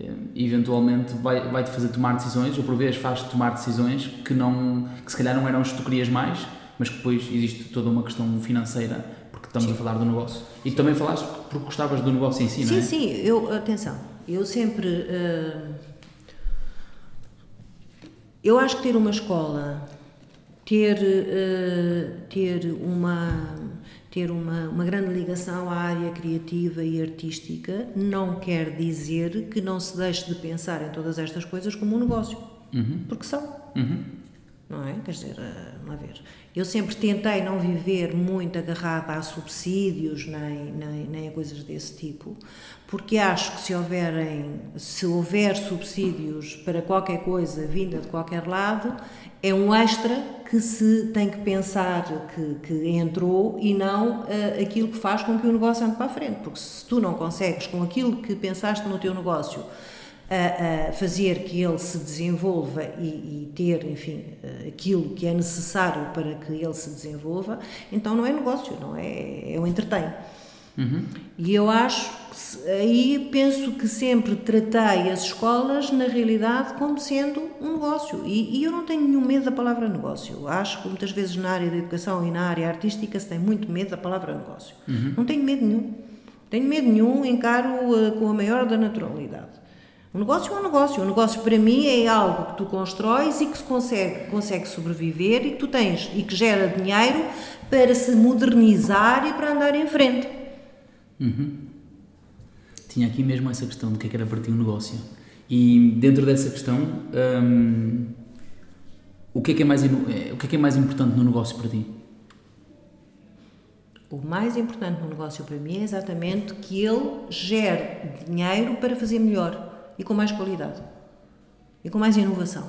hum, eventualmente vai, vai te fazer tomar decisões ou por vezes faz-te tomar decisões que não que se calhar não eram as que tu querias mais mas que depois existe toda uma questão financeira porque estamos sim. a falar do negócio e também falaste porque gostavas do negócio em si, sim, não é? Sim, sim, eu, atenção eu sempre. Uh, eu acho que ter uma escola, ter, uh, ter, uma, ter uma, uma grande ligação à área criativa e artística não quer dizer que não se deixe de pensar em todas estas coisas como um negócio. Uhum. Porque são. Uhum. Não é? Quer dizer, uma vez. Eu sempre tentei não viver muito agarrada a subsídios nem, nem, nem a coisas desse tipo, porque acho que se houverem, se houver subsídios para qualquer coisa vinda de qualquer lado, é um extra que se tem que pensar que, que entrou e não uh, aquilo que faz com que o negócio ande para a frente, porque se tu não consegues com aquilo que pensaste no teu negócio a, a, fazer que ele se desenvolva e, e, ter, enfim, aquilo que é necessário para que ele se desenvolva, então não é negócio, não é, é um entretém. Uhum. E eu acho que aí penso que sempre tratei as escolas na realidade como sendo um negócio e, e, eu não tenho nenhum medo da palavra negócio. Acho que muitas vezes na área da educação e na área artística se tem muito medo da palavra negócio. Uhum. Não tenho medo nenhum. Tenho medo nenhum, encaro uh, com a maior da naturalidade. O negócio é um negócio. O negócio para mim é algo que tu constróis e que se consegue, consegue sobreviver e que tu tens e que gera dinheiro para se modernizar e para andar em frente. Uhum. Tinha aqui mesmo essa questão do que é que era para ti um negócio. E dentro dessa questão, hum, o, que é que é mais, o que é que é mais importante no negócio para ti? O mais importante no negócio para mim é exatamente que ele gere dinheiro para fazer melhor e com mais qualidade e com mais inovação.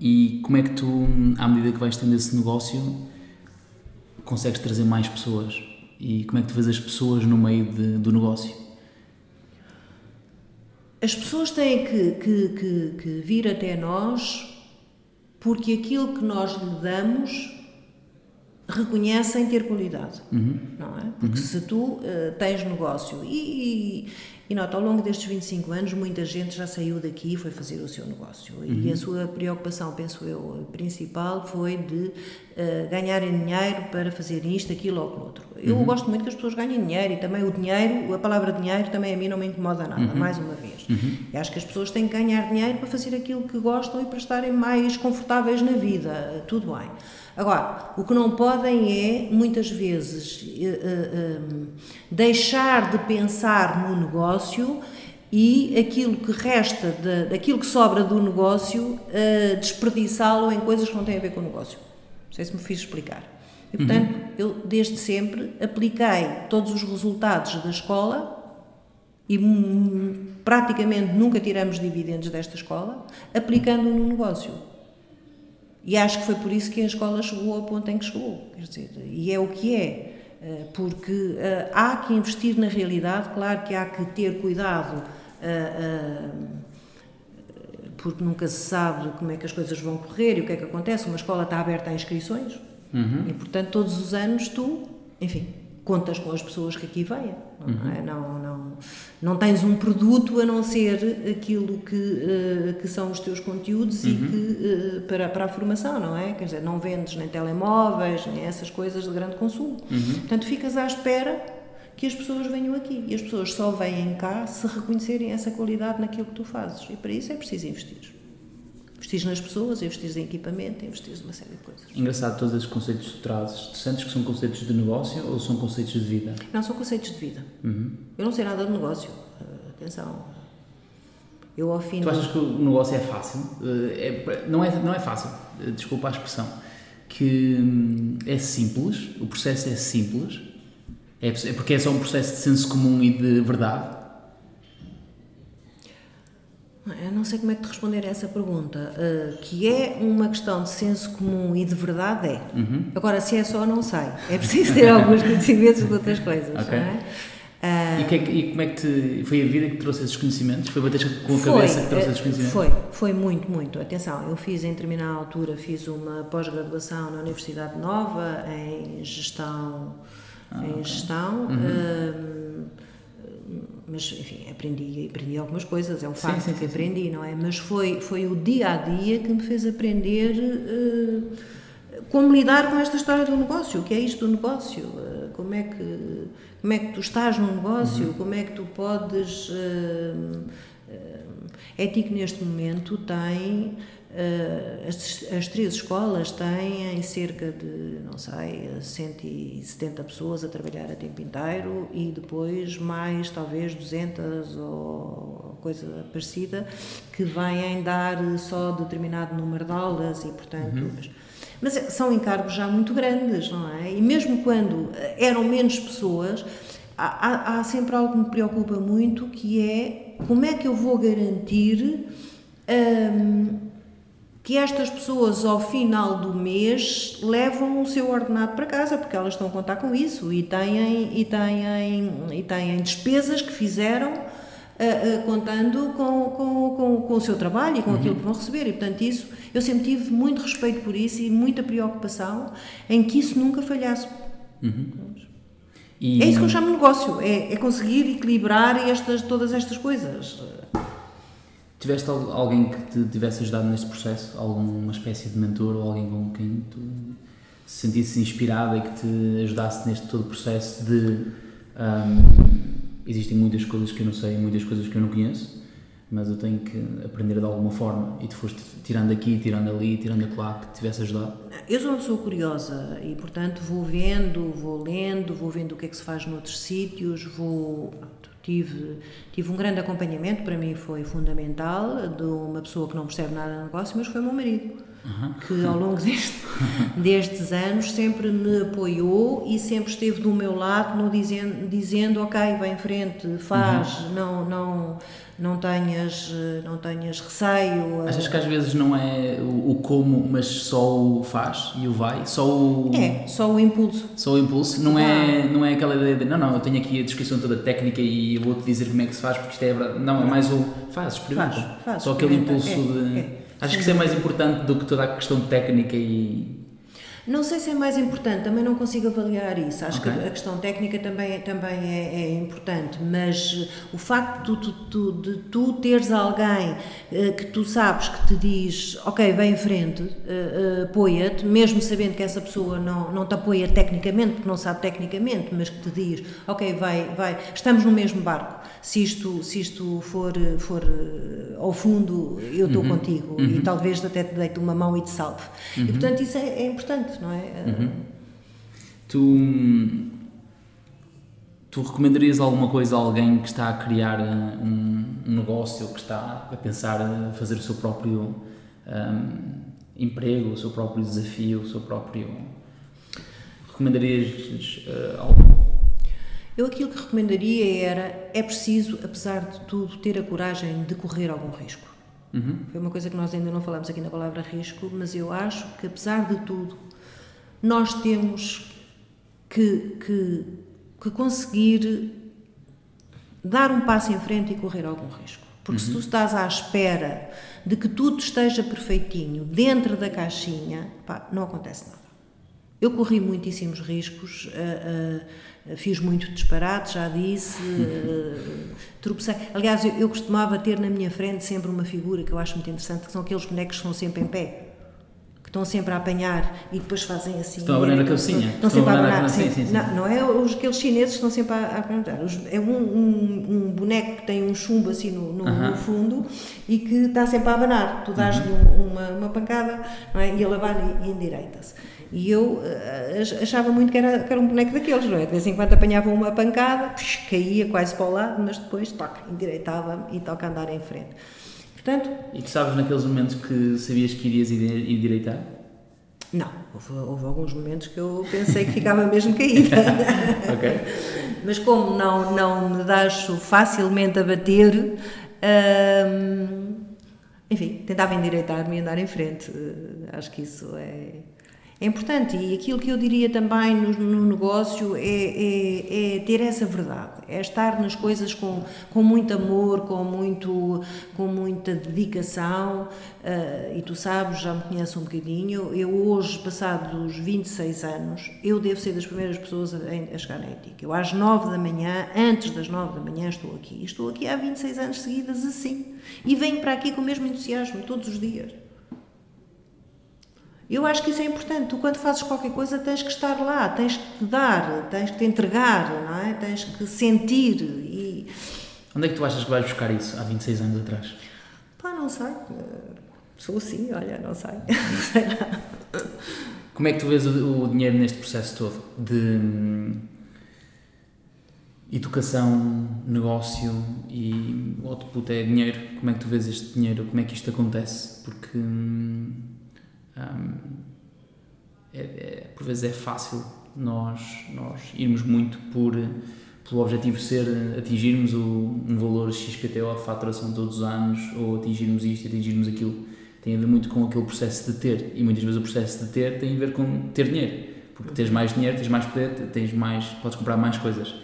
E como é que tu, à medida que vais tendo esse negócio, consegues trazer mais pessoas? E como é que tu vês as pessoas no meio de, do negócio? as pessoas têm que, que, que, que vir até nós porque aquilo que nós lhe damos reconhecem ter qualidade, Uhum. não é? Porque se tu uh, tens negócio e, e, nota, ao longo destes 25 anos muita gente já saiu daqui e foi fazer o seu negócio e a sua preocupação, penso eu, principal foi de uh, ganharem dinheiro para fazer isto, aquilo ou aquilo outro. Eu gosto muito que as pessoas ganhem dinheiro e também o dinheiro, a palavra dinheiro também a mim não me incomoda nada, mais uma vez. E acho que as pessoas têm que ganhar dinheiro para fazer aquilo que gostam e para estarem mais confortáveis na vida, tudo bem. Agora, o que não podem é, muitas vezes, eh, eh, eh, deixar de pensar no negócio e aquilo que resta, de, aquilo que sobra do negócio, eh, desperdiçá-lo em coisas que não têm a ver com o negócio. Não sei se me fiz explicar. E, portanto, eu, desde sempre, apliquei todos os resultados da escola e hum, praticamente nunca tiramos dividendos desta escola, aplicando no negócio. E acho que foi por isso que a escola chegou ao ponto em que chegou. Quer dizer, e é o que é. Eh, Porque eh, há que investir na realidade, claro que há que ter cuidado, eh, porque nunca se sabe como é que as coisas vão correr e o que é que acontece. Uma escola está aberta a inscrições e, portanto, todos os anos tu, enfim, contas com as pessoas que aqui vêm. Não, é? não, não, não tens um produto a não ser aquilo que, eh, que são os teus conteúdos e que, eh, para, para a formação, não é? Quer dizer, não vendes nem telemóveis, nem essas coisas de grande consumo. Portanto, ficas à espera que as pessoas venham aqui. E as pessoas só vêm cá se reconhecerem essa qualidade naquilo que tu fazes. E para isso é preciso investir. Investir nas pessoas, investir em equipamento, investir numa série de coisas. Engraçado todos esses conceitos que tu trazes. Tu sentes que são conceitos de negócio ou são conceitos de vida? Não, são conceitos de vida. Eu não sei nada de negócio. Uh, atenção. Eu, ao fim Tu achas que o negócio é fácil? Eh, é- não, é, não é fácil, eh, desculpa a expressão. Que hum, é simples, o processo é simples, é, é porque é só um processo de senso comum e de verdade. Eu não sei como é que te responder a essa pergunta. Uh, que é uma questão de senso comum e de verdade, é. Agora, se é só, não sei. É preciso ter alguns conhecimentos de outras coisas. Ok. Não é? E, que é que- e como é que te, foi a vida que trouxe esses conhecimentos? Foi bater com a Foi, cabeça que trouxe eh, esses conhecimentos? Foi, foi muito, muito. Atenção, eu fiz em determinada altura, fiz uma pós-graduação na Universidade Nova em gestão, Ah, em gestão, Uhum. hum, mas enfim, aprendi, aprendi algumas coisas, é um Sim, facto sim, que sim, sim. aprendi, não é? Mas foi, foi o dia a dia que me fez aprender eh, como lidar com esta história do negócio, o que é isto do negócio, eh, como é que, como é que tu estás no negócio, Uhum. como é que tu podes. ti que neste momento tem. Eh, as, as três escolas têm cerca de, não sei, 170 pessoas a trabalhar a tempo inteiro e depois mais talvez 200 ou coisa parecida que vêm dar só determinado número de aulas e, portanto. Mas, mas é- são encargos já muito grandes, não é? E mesmo quando eh, eram menos pessoas, há, há- há sempre algo que me preocupa muito que é como é que eu vou garantir hum, que estas pessoas ao final do mês levam o seu ordenado para casa, porque elas estão a contar com isso e têm, e têm, e têm despesas que fizeram ah, ah, contando com, com, com, com o seu trabalho e com aquilo que vão receber. E, portanto, isso, eu sempre tive muito respeito por isso e muita preocupação em que isso nunca falhasse. E, É isso que eu chamo de negócio, é, é conseguir equilibrar estas, todas estas coisas. Tiveste al- alguém que te tivesse ajudado neste processo? Alguma espécie de mentor ou alguém com quem tu se sentisse inspirada e que te ajudasse neste todo o processo de. hum, existem muitas coisas que eu não sei, muitas coisas que eu não conheço, mas eu tenho que aprender de alguma forma e tu foste tirando aqui, tirando ali, tirando acolá, que te tivesse ajudado. Eu sou uma pessoa curiosa e, portanto, vou vendo, vou lendo, vou vendo o que é que se faz noutros sítios, vou. Tive, tive um grande acompanhamento, para mim foi fundamental, de uma pessoa que não percebe nada de negócio, mas foi o meu marido. Que ao longo deste, destes anos sempre me apoiou e sempre esteve do meu lado no dizendo, dizendo ok, vai em frente, faz, uhum. não, não, não tenhas, não tenhas receio. Achas que às vezes não é o, o, como, mas só o faz e o vai? Só o... É, só o impulso. Só o impulso, não, é, não é aquela ideia de não, não, eu tenho aqui a descrição toda técnica e eu vou-te dizer como é que se faz porque isto é. Não, é mais o faz, experimenta. Faz, faz, só aquele impulso é, de... É. Acho que isso é mais importante do que toda a questão técnica e não sei se é mais importante, também não consigo avaliar isso. Acho okay. que a questão técnica também, também é, é importante, mas o facto de tu, de tu teres alguém uh, que tu sabes que te diz, ok, vem em frente, uh, apoia-te, mesmo sabendo que essa pessoa não, não te apoia tecnicamente, porque não sabe tecnicamente, mas que te diz, ok, vai, vai, estamos no mesmo barco. Se isto, se isto for, for ao fundo, eu estou uhum. contigo uhum. e talvez até te deito uma mão e te salve. Uhum. E portanto isso é, é importante não é? Uhum. Tu, tu recomendarias alguma coisa a alguém que está a criar uh, um, um negócio, que está a pensar a fazer o seu próprio um, emprego, o seu próprio desafio, o seu próprio. Recomendarias uh, algo? Eu aquilo que recomendaria era: é preciso, apesar de tudo, ter a coragem de correr algum risco. Uhum. Foi uma coisa que nós ainda não falamos aqui na palavra risco, mas eu acho que, apesar de tudo, nós temos que, que, que conseguir dar um passo em frente e correr algum risco. Porque uhum. se tu estás à espera de que tudo esteja perfeitinho dentro da caixinha, pá, não acontece nada. Eu corri muitíssimos riscos, uh, uh, fiz muito disparate, já disse, uh, tropecei. Aliás, eu, eu, costumava ter na minha frente sempre uma figura que eu acho muito interessante, que são aqueles bonecos que estão sempre em pé estão sempre a apanhar e depois fazem assim. Estão a abanar a cabecinha. Estão, estão sempre a abanar. Sim, sim, sim. Não, não é os, aqueles chineses que estão sempre a, a perguntar. É um, um, um, boneco que tem um chumbo assim no, no, uh -huh. no, fundo e que está sempre a abanar. Tu dás-lhe uh -huh. uma, uma pancada é? e ele abana e, endireita-se. E eu eh, achava muito que era, que era um boneco daqueles, não é? De vez em quando apanhava uma pancada, pux, caía quase para o lado, mas depois toca, endireitava-me e toca andar em frente. Portanto, e tu sabes naqueles momentos que sabias que irias endireitar? Não, houve, houve, alguns momentos que eu pensei que ficava mesmo caída. ok. Mas como não, não me deixo facilmente abater, hum, enfim, tentava endireitar-me e andar em frente. Acho que isso é, é importante e aquilo que eu diria também no, no negócio é, é, é, ter essa verdade, é estar nas coisas com, com muito amor, com, muito, com muita dedicação uh, e tu sabes, já me conheces um bocadinho, eu hoje, passados 26 anos, eu devo ser das primeiras pessoas a, a chegar na ética. Eu às 9 da manhã, antes das 9 da manhã estou aqui, estou aqui há 26 anos seguidas assim e venho para aqui com o mesmo entusiasmo todos os dias. Eu acho que isso é importante. Tu, quando fazes qualquer coisa, tens que estar lá, tens que te dar, tens que te entregar, não é? Tens que sentir. E... Onde é que tu achas que vais buscar isso há 26 anos atrás? Pá, não sei. Sou assim, olha, não sei. Como é que tu vês o, o dinheiro neste processo todo de hum, educação, negócio e o output é dinheiro? Como é que tu vês este dinheiro? Como é que isto acontece? Porque. Hum, um, é, é, por vezes é fácil nós, nós irmos muito por, pelo objetivo ser atingirmos o, um valor XPTO de faturação todos os anos ou atingirmos isto atingirmos aquilo. Tem a ver muito com aquele processo de ter e muitas vezes o processo de ter tem a ver com ter dinheiro. Porque tens mais dinheiro, tens mais poder, tens mais, podes comprar mais coisas.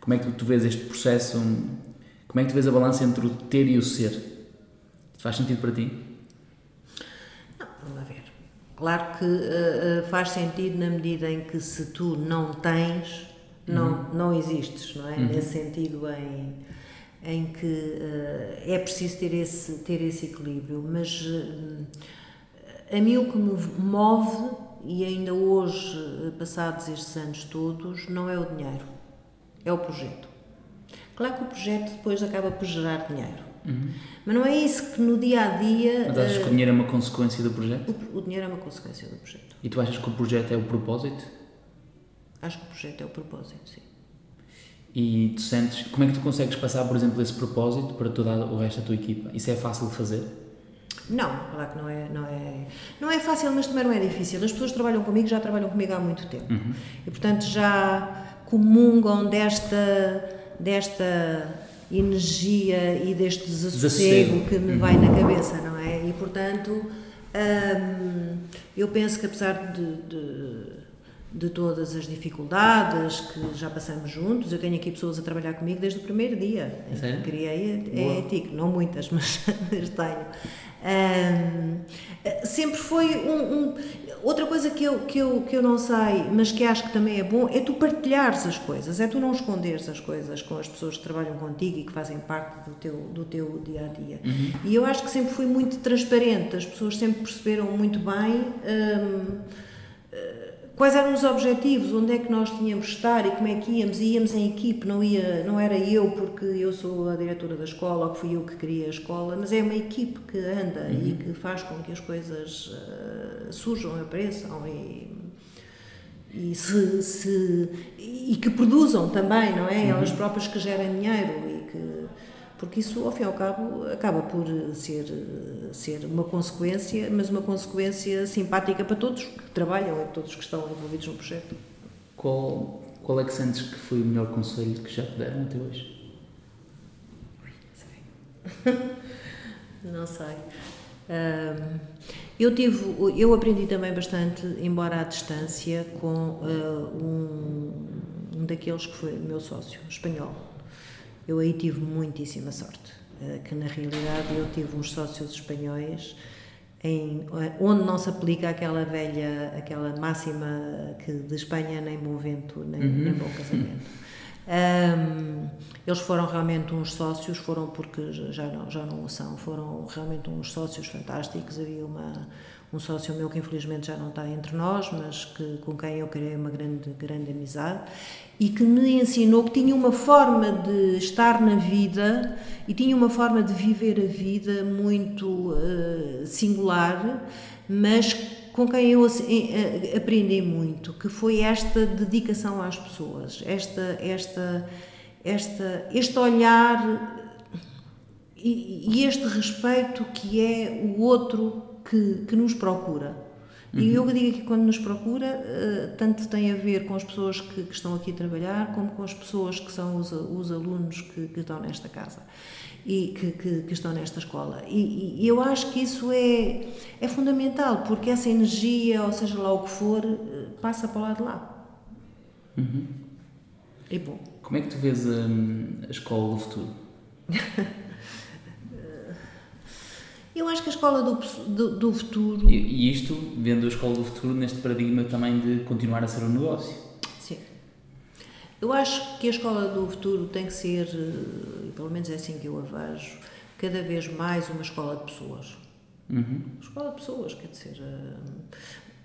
Como é que tu vês este processo? Como é que tu vês a balança entre o ter e o ser? Faz sentido para ti? Claro que uh, faz sentido na medida em que se tu não tens, não, uhum. não existes, não é? Uhum. Nesse sentido em, em que uh, é preciso ter esse, ter esse equilíbrio. Mas uh, a mim o que me move, e ainda hoje, passados estes anos todos, não é o dinheiro, é o projeto. Claro que o projeto depois acaba por gerar dinheiro. Uhum. Mas não é isso que no dia a dia. Mas achas uh, que o dinheiro é uma consequência do projeto? O, o, dinheiro é uma consequência do projeto. E tu achas que o projeto é o propósito? Acho que o projeto é o propósito, sim. E tu sentes. Como é que tu consegues passar, por exemplo, esse propósito para todo o resto da tua equipa? Isso é fácil de fazer? Não, claro que não é, não é, não é fácil, mas também não é difícil. As pessoas que trabalham comigo já trabalham comigo há muito tempo Uhum. e, portanto, já comungam desta, desta energia e deste desassossego que me vai na cabeça, não é? E, portanto, hum, eu penso que apesar de, de, de todas as dificuldades que já passamos juntos, eu tenho aqui pessoas a trabalhar comigo desde o primeiro dia em Sério? criei a- Boa. a ETIC, não muitas, mas, mas tenho. Hum, sempre foi um, um- outra coisa que eu, que, eu, que eu não sei, mas que acho que também é bom, é tu partilhares as coisas, é tu não esconderes as coisas com as pessoas que trabalham contigo e que fazem parte do teu, do teu dia a dia. E eu acho que sempre fui muito transparente, as pessoas sempre perceberam muito bem. Quais eram os objetivos, onde é que nós tínhamos de estar e como é que íamos, e íamos em equipe, não, ia, não era eu porque eu sou a diretora da escola ou que fui eu que criei a escola, mas é uma equipe que anda e que faz com que as coisas eh, surjam, apareçam e, e, se, se- e que produzam também, não é? Elas próprias que gerem dinheiro e que porque isso ao fim e ao cabo acaba por ser ser uma consequência, mas uma consequência simpática para todos que trabalham e todos que estão envolvidos no projeto. Qual, qual é que sentes que foi o melhor conselho que já te deram até hoje? Não sei. Ahm, eu tive, eu aprendi também bastante, embora à distância, com ah, um, um daqueles que foi meu sócio, espanhol. Eu aí tive muitíssima sorte, ah, que na realidade eu tive uns sócios espanhóis em, onde não se aplica aquela velha, aquela máxima que de Espanha nem bom vento, nem, nem bom casamento. Ahm, eles foram realmente uns sócios, foram porque já não, já não o são, foram realmente uns sócios fantásticos. Havia uma, um sócio meu que infelizmente já não está entre nós, mas que, com quem eu criei uma grande, grande amizade e que me ensinou que tinha uma forma de estar na vida e tinha uma forma de viver a vida muito eh, singular, mas com quem eu eh, aprendi muito, que foi esta dedicação às pessoas, esta, esta, esta, este olhar e, e este respeito que é o outro que, que nos procura. E eu digo que quando nos procura, eh, tanto tem a ver com as pessoas que, que estão aqui a trabalhar, como com as pessoas que são os, os alunos que, que estão nesta casa e que, que, estão nesta escola. E, e eu acho que isso é, é fundamental, porque essa energia, ou seja lá o que for, eh, passa para o lado de lá. É bom. Como é que tu vês hum, a escola do futuro? Eu acho que a escola do, do, do futuro. E, e isto, vendo a escola do futuro neste paradigma também de continuar a ser um negócio. Sim. Eu acho que a escola do futuro tem que ser, eh, pelo menos é assim que eu a vejo, cada vez mais uma escola de pessoas. Uhum. Escola de pessoas, quer dizer. eh,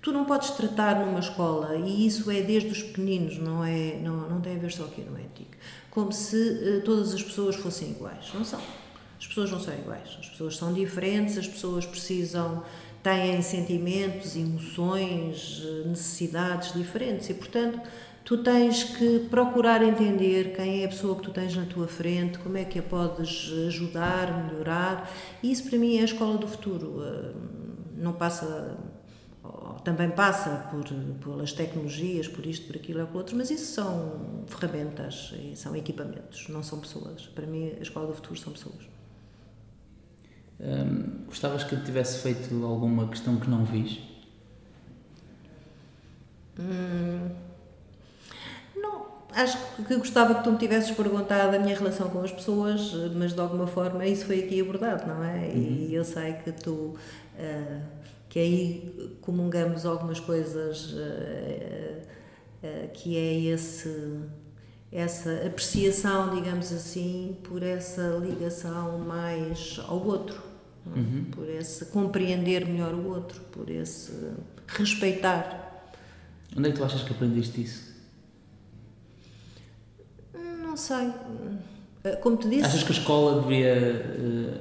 Tu não podes tratar numa escola, e isso é desde os pequeninos, não, é, não, não tem a ver só aqui no ético, como se eh, todas as pessoas fossem iguais. Não são. As pessoas não são iguais. As pessoas são diferentes, as pessoas precisam, têm sentimentos, emoções, eh, necessidades diferentes e, portanto, tu tens que procurar entender quem é a pessoa que tu tens na tua frente, como é que a podes ajudar, melhorar. E isso para mim é a escola do futuro. Eh, Não passa também passa por pelas tecnologias, por isto, por aquilo, ou por outro, mas isso são ferramentas e são equipamentos, não são pessoas. Para mim, a escola do futuro são pessoas. Hum, gostavas que eu tivesse feito alguma questão que não vis? Não, acho que gostava que tu me tivesses perguntado a minha relação com as pessoas, mas de alguma forma isso foi aqui abordado, não é? E eu sei que tu, eh, que aí comungamos algumas coisas, eh, eh, que é esse, essa apreciação, digamos assim, por essa ligação mais ao outro, é? por esse compreender melhor o outro, por esse respeitar. Onde é que tu achas que aprendiste isso? Não sei. Como te disse. Achas que a escola deveria eh,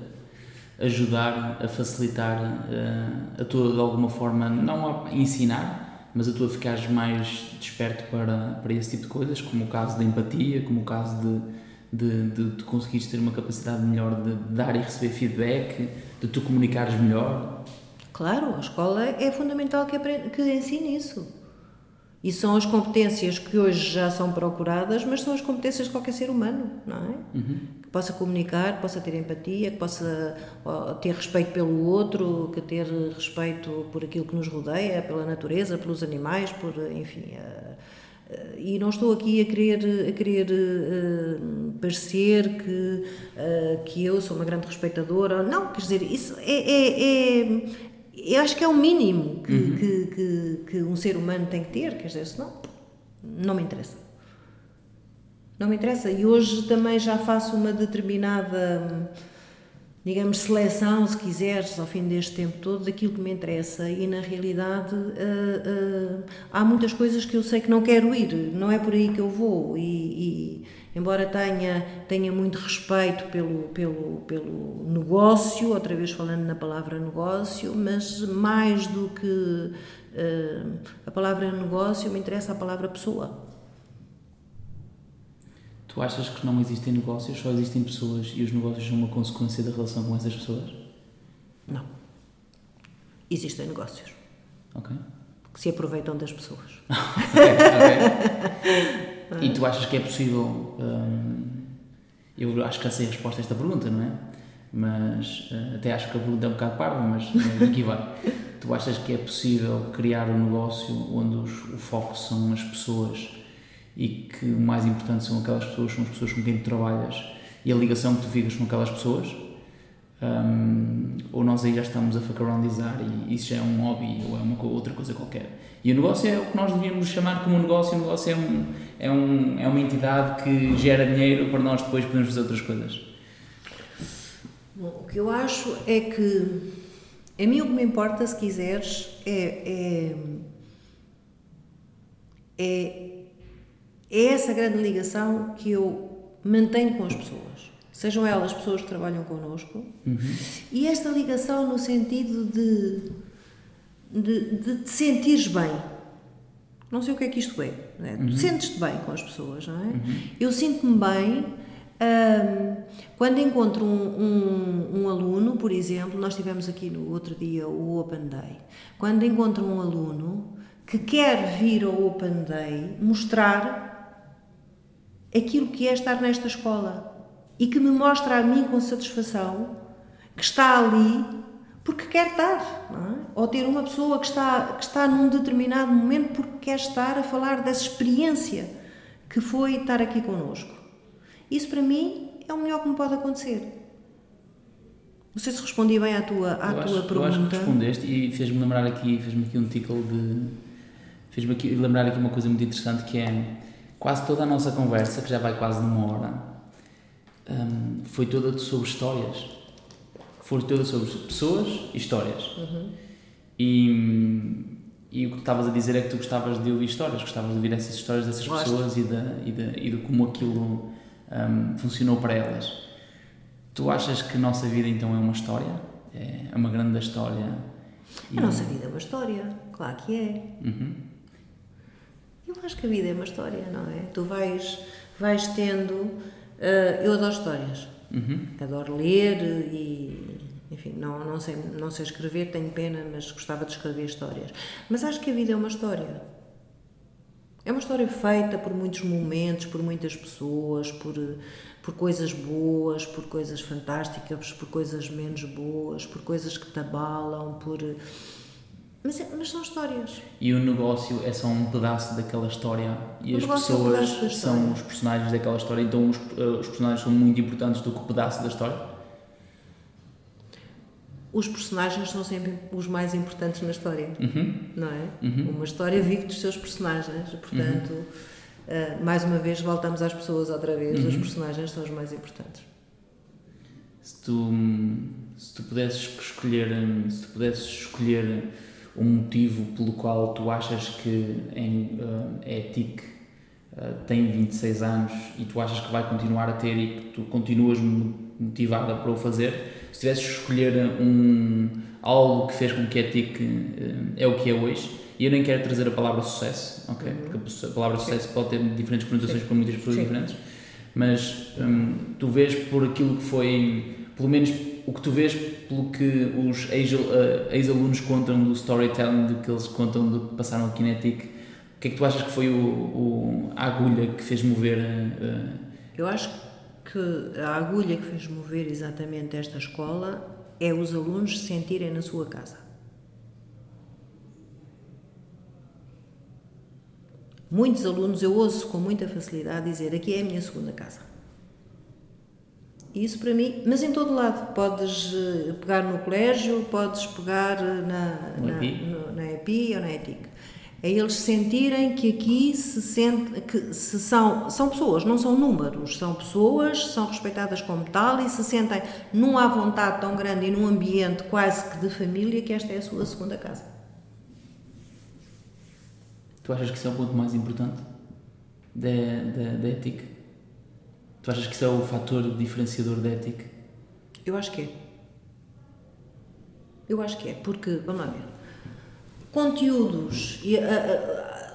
ajudar a facilitar eh, a tua, de alguma forma, não a ensinar, mas a tua ficares mais desperto para, para esse tipo de coisas, como o caso da empatia, como o caso de, de, de, de conseguires ter uma capacidade melhor de dar e receber feedback, de tu comunicares melhor? Claro, a escola é fundamental que, aprenda, que ensine isso. E são as competências que hoje já são procuradas, mas são as competências de qualquer ser humano, não é? Uhum. Que possa comunicar, que possa ter empatia, que possa ter respeito pelo outro, que ter respeito por aquilo que nos rodeia, pela natureza, pelos animais, por, enfim. Uh, e não estou aqui a querer, a querer uh, parecer que, uh, que eu sou uma grande respeitadora. Não, quer dizer, isso é, é, é eu acho que é o mínimo que, uhum. que, que, que, um ser humano tem que ter, quer dizer, senão não me interessa. Não me interessa. E hoje também já faço uma determinada, digamos, seleção, se quiseres, ao fim deste tempo todo, daquilo que me interessa. E na realidade uh, uh, há muitas coisas que eu sei que não quero ir, não é por aí que eu vou. e, e embora tenha, tenha muito respeito pelo, pelo, pelo negócio, outra vez falando na palavra negócio, mas mais do que uh, a palavra negócio, me interessa a palavra pessoa. Tu achas que não existem negócios, só existem pessoas e os negócios são uma consequência da relação com essas pessoas? Não. Existem negócios. Ok. Que se aproveitam das pessoas. ok, ok. E tu achas que é possível. Hum, eu acho que já sei a resposta a esta pergunta, não é? Mas uh, até acho que a pergunta é um bocado parva, mas, mas aqui vai. tu achas que é possível criar um negócio onde os, o foco são as pessoas e que o mais importante são aquelas pessoas, são as pessoas com quem tu trabalhas e a ligação que tu ficas com aquelas pessoas? Um, ou nós aí já estamos a fuckaroundizar e isso já é um hobby ou é uma outra coisa qualquer. E o negócio é o que nós devíamos chamar como um negócio. O negócio é, um, é, um, é uma entidade que gera dinheiro para nós depois podermos fazer outras coisas. Bom, o que eu acho é que a mim o que me importa, se quiseres, é, é, é, é essa grande ligação que eu mantenho com as pessoas sejam elas pessoas que trabalham connosco, uhum. e esta ligação no sentido de, de, de te sentires bem. Não sei o que é que isto é. é? Uhum. Tu sentes-te bem com as pessoas, não é? Uhum. Eu sinto-me bem um, quando encontro um, um, um, aluno, por exemplo, nós tivemos aqui no outro dia o Open Day. Quando encontro um aluno que quer vir ao Open Day mostrar aquilo que é estar nesta escola e que me mostra a mim com satisfação que está ali porque quer estar, é? ou ter uma pessoa que está, que está num determinado momento porque quer estar a falar dessa experiência que foi estar aqui connosco. Isso para mim é o melhor que me pode acontecer. Não sei se respondi bem à tua, à eu tua acho, pergunta. Eu acho que respondeste e fez-me lembrar aqui, fez-me aqui um tickle de. fez-me aqui lembrar aqui uma coisa muito interessante que é quase toda a nossa conversa, que já vai quase numa hora, um, foi toda sobre histórias. Foi toda sobre pessoas e histórias. Uhum. E, e o que estavas a dizer é que tu gostavas de ouvir histórias, gostavas de ouvir essas histórias dessas Gosto. pessoas e, de, e, de, e de como aquilo um, funcionou para elas. Tu achas que a nossa vida então é uma história? É uma grande história? A nossa vida é uma história, claro que é. Uhum. Eu acho que a vida é uma história, não é? Tu vais, vais tendo Uh, eu adoro histórias. Uhum. Adoro ler e, enfim, não, não, sei, não sei escrever, tenho pena, mas gostava de escrever histórias. Mas acho que a vida é uma história. É uma história feita por muitos momentos, por muitas pessoas, por, por coisas boas, por coisas fantásticas, por coisas menos boas, por coisas que te abalam, por mas, é, mas, são histórias. E o negócio é só um pedaço daquela história e o as pessoas é um são os personagens daquela história, então os, uh, os personagens são muito importantes do que o pedaço da história? Os personagens são sempre os mais importantes na história, uhum. não é? Uhum. Uma história vive dos seus personagens, portanto, uhum. uh, mais uma vez voltamos às pessoas outra vez, os uhum. personagens são os mais importantes. Se tu, se tu pudesses escolher, se tu pudesses escolher um motivo pelo qual tu achas que em, uh, é TIC uh, tem 26 anos e tu achas que vai continuar a ter e que tu continuas motivada para o fazer, se tivesses escolher um, algo que fez com que a TIC uh, é o que é hoje, e eu nem quero trazer a palavra sucesso, ok? Uhum. Porque a palavra sucesso pode ter diferentes conotações para muitas pessoas Sim. diferentes, mas hum, tu vês por aquilo que foi, pelo menos o que tu vês pelo que os eh, ex-alunos contam do storytelling, do que eles contam do que passaram aqui na ETIC, o que é que tu achas que foi o, o a agulha que fez mover? Uh... Eu acho que a agulha que fez mover exatamente esta escola é os alunos se sentirem na sua casa. Muitos alunos eu ouço com muita facilidade dizer aqui é a minha segunda casa. Isso para mim, mas em todo lado. Podes eh, pegar no colégio, podes pegar eh, na, na, no, na EPI ou na ETIC. É eles sentirem que aqui se sente, que se são, são pessoas, não são números, são pessoas, são respeitadas como tal e se sentem num à vontade tão grande e num ambiente quase que de família que esta é a sua segunda casa. Tu achas que isso é o ponto mais importante da, da, da ética? Tu achas que isso é o fator diferenciador da ética? Eu acho que é. Eu acho que é, porque, vamos lá ver, conteúdos e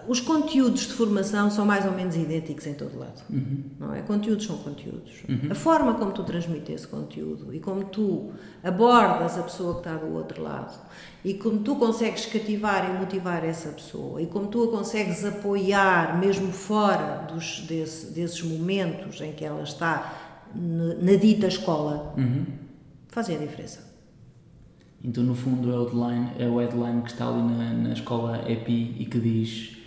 os conteúdos de formação são mais ou menos idênticos em todo lado. Uhum. Não é? Conteúdos são conteúdos. Uhum. A forma como tu transmites esse conteúdo e como tu abordas a pessoa que está do outro lado e como tu consegues cativar e motivar essa pessoa e como tu a consegues apoiar mesmo fora dos, desse, desses momentos em que ela está na, dita escola, uhum. fazem a diferença. Então, no fundo, é o headline, é o headline que está ali na, na escola EPI e que diz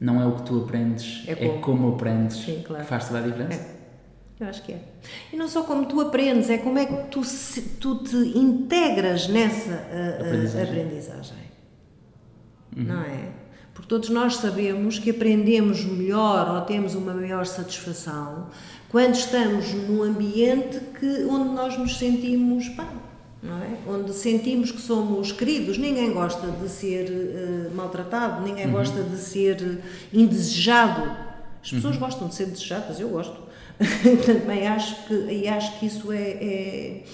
não é o que tu aprendes, é como, é como aprendes Sim, claro. que faz toda a diferença. É. Eu acho que é. E não só como tu aprendes, é como é que tu, tu te integras nessa uh, aprendizagem. aprendizagem. Uhum. Não é? Porque todos nós sabemos que aprendemos melhor ou temos uma maior satisfação quando estamos num ambiente que, onde nós nos sentimos bem é? onde sentimos que somos queridos. Ninguém gosta de ser uh, maltratado, ninguém uhum. gosta de ser indesejado. As pessoas uhum. gostam de ser desejadas, eu gosto. Também acho que, e acho que isso é, é,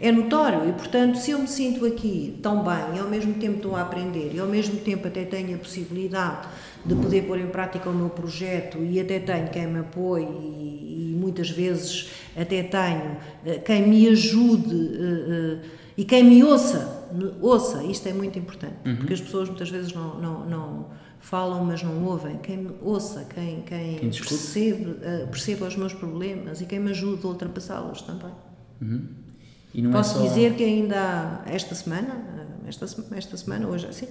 é, notório. E, portanto, se eu me sinto aqui tão bem, e ao mesmo tempo estou a aprender, e ao mesmo tempo até tenho a possibilidade de poder pôr em prática o meu projeto, e até tenho quem me apoie, e, e muitas vezes até tenho eh, quem me ajude eh, eh, e quem me ouça, ouça, isto é muito importante, uhum. porque as pessoas muitas vezes não, não, não, falam, mas não ouvem, quem me ouça, quem, quem, quem percebe, perceba os meus problemas e quem me ajude a ultrapassá-los também. Uhum. Posso é só... dizer que ainda esta semana, esta, esta semana, hoje, sim,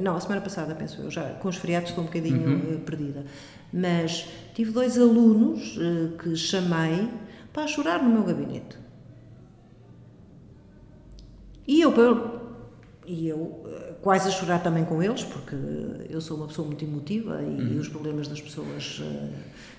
não, a semana passada, penso eu, já com os feriados estou um bocadinho uhum. perdida. Mas tive dois alunos uh, que chamei para chorar no meu gabinete. E eu, e eu eh, quase a chorar também com eles, porque eu sou uma pessoa muito emotiva e, uhum. os problemas das pessoas uh,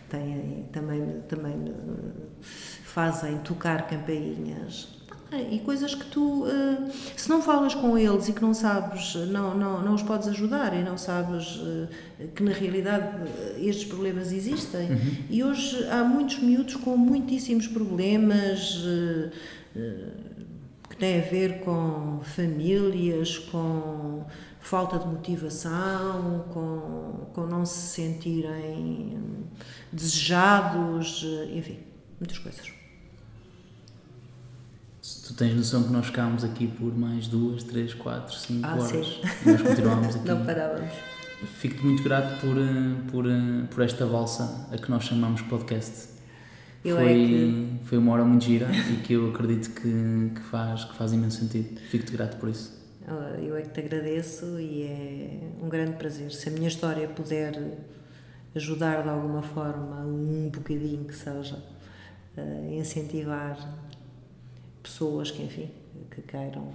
têm, também, também uh, fazem tocar campainhas e coisas que tu, uh, se não falas com eles e que não sabes, não, não, não os podes ajudar e não sabes uh, que na realidade estes problemas existem. Uhum. E hoje há muitos miúdos com muitíssimos problemas que têm a ver com famílias, com falta de motivação, com, com não se sentirem desejados, enfim, muitas coisas tu tens noção que nós ficámos aqui por mais duas, três, quatro, cinco ah, horas. Sim. Nós continuámos aqui. Não parávamos. Fico-te muito grato por, eh, por, eh, por esta valsa a que nós chamamos podcast. Eu foi, é que... foi uma hora muito gira e que eu acredito que, que, faz, que faz imenso sentido. Fico-te grato por isso. Eu é que te agradeço e é um grande prazer. Se a minha história puder ajudar de alguma forma, um bocadinho que seja, a incentivar pessoas que, enfim, que queiram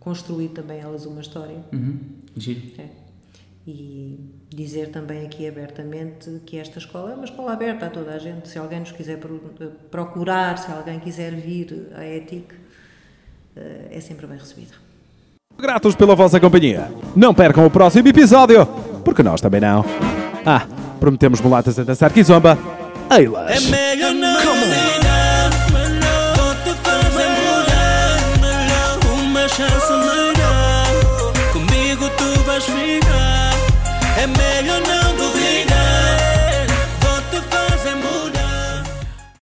construir também elas uma história. Uhum. Giro. É. E dizer também aqui abertamente que esta escola é uma escola aberta a toda a gente. Se alguém nos quiser procurar, se alguém quiser vir à ETIC, eh, é sempre bem recebida. Gratos pela vossa companhia. Não percam o próximo episódio, porque nós também não. Ah, prometemos mulatas a dançar kizomba. Eilas! É chance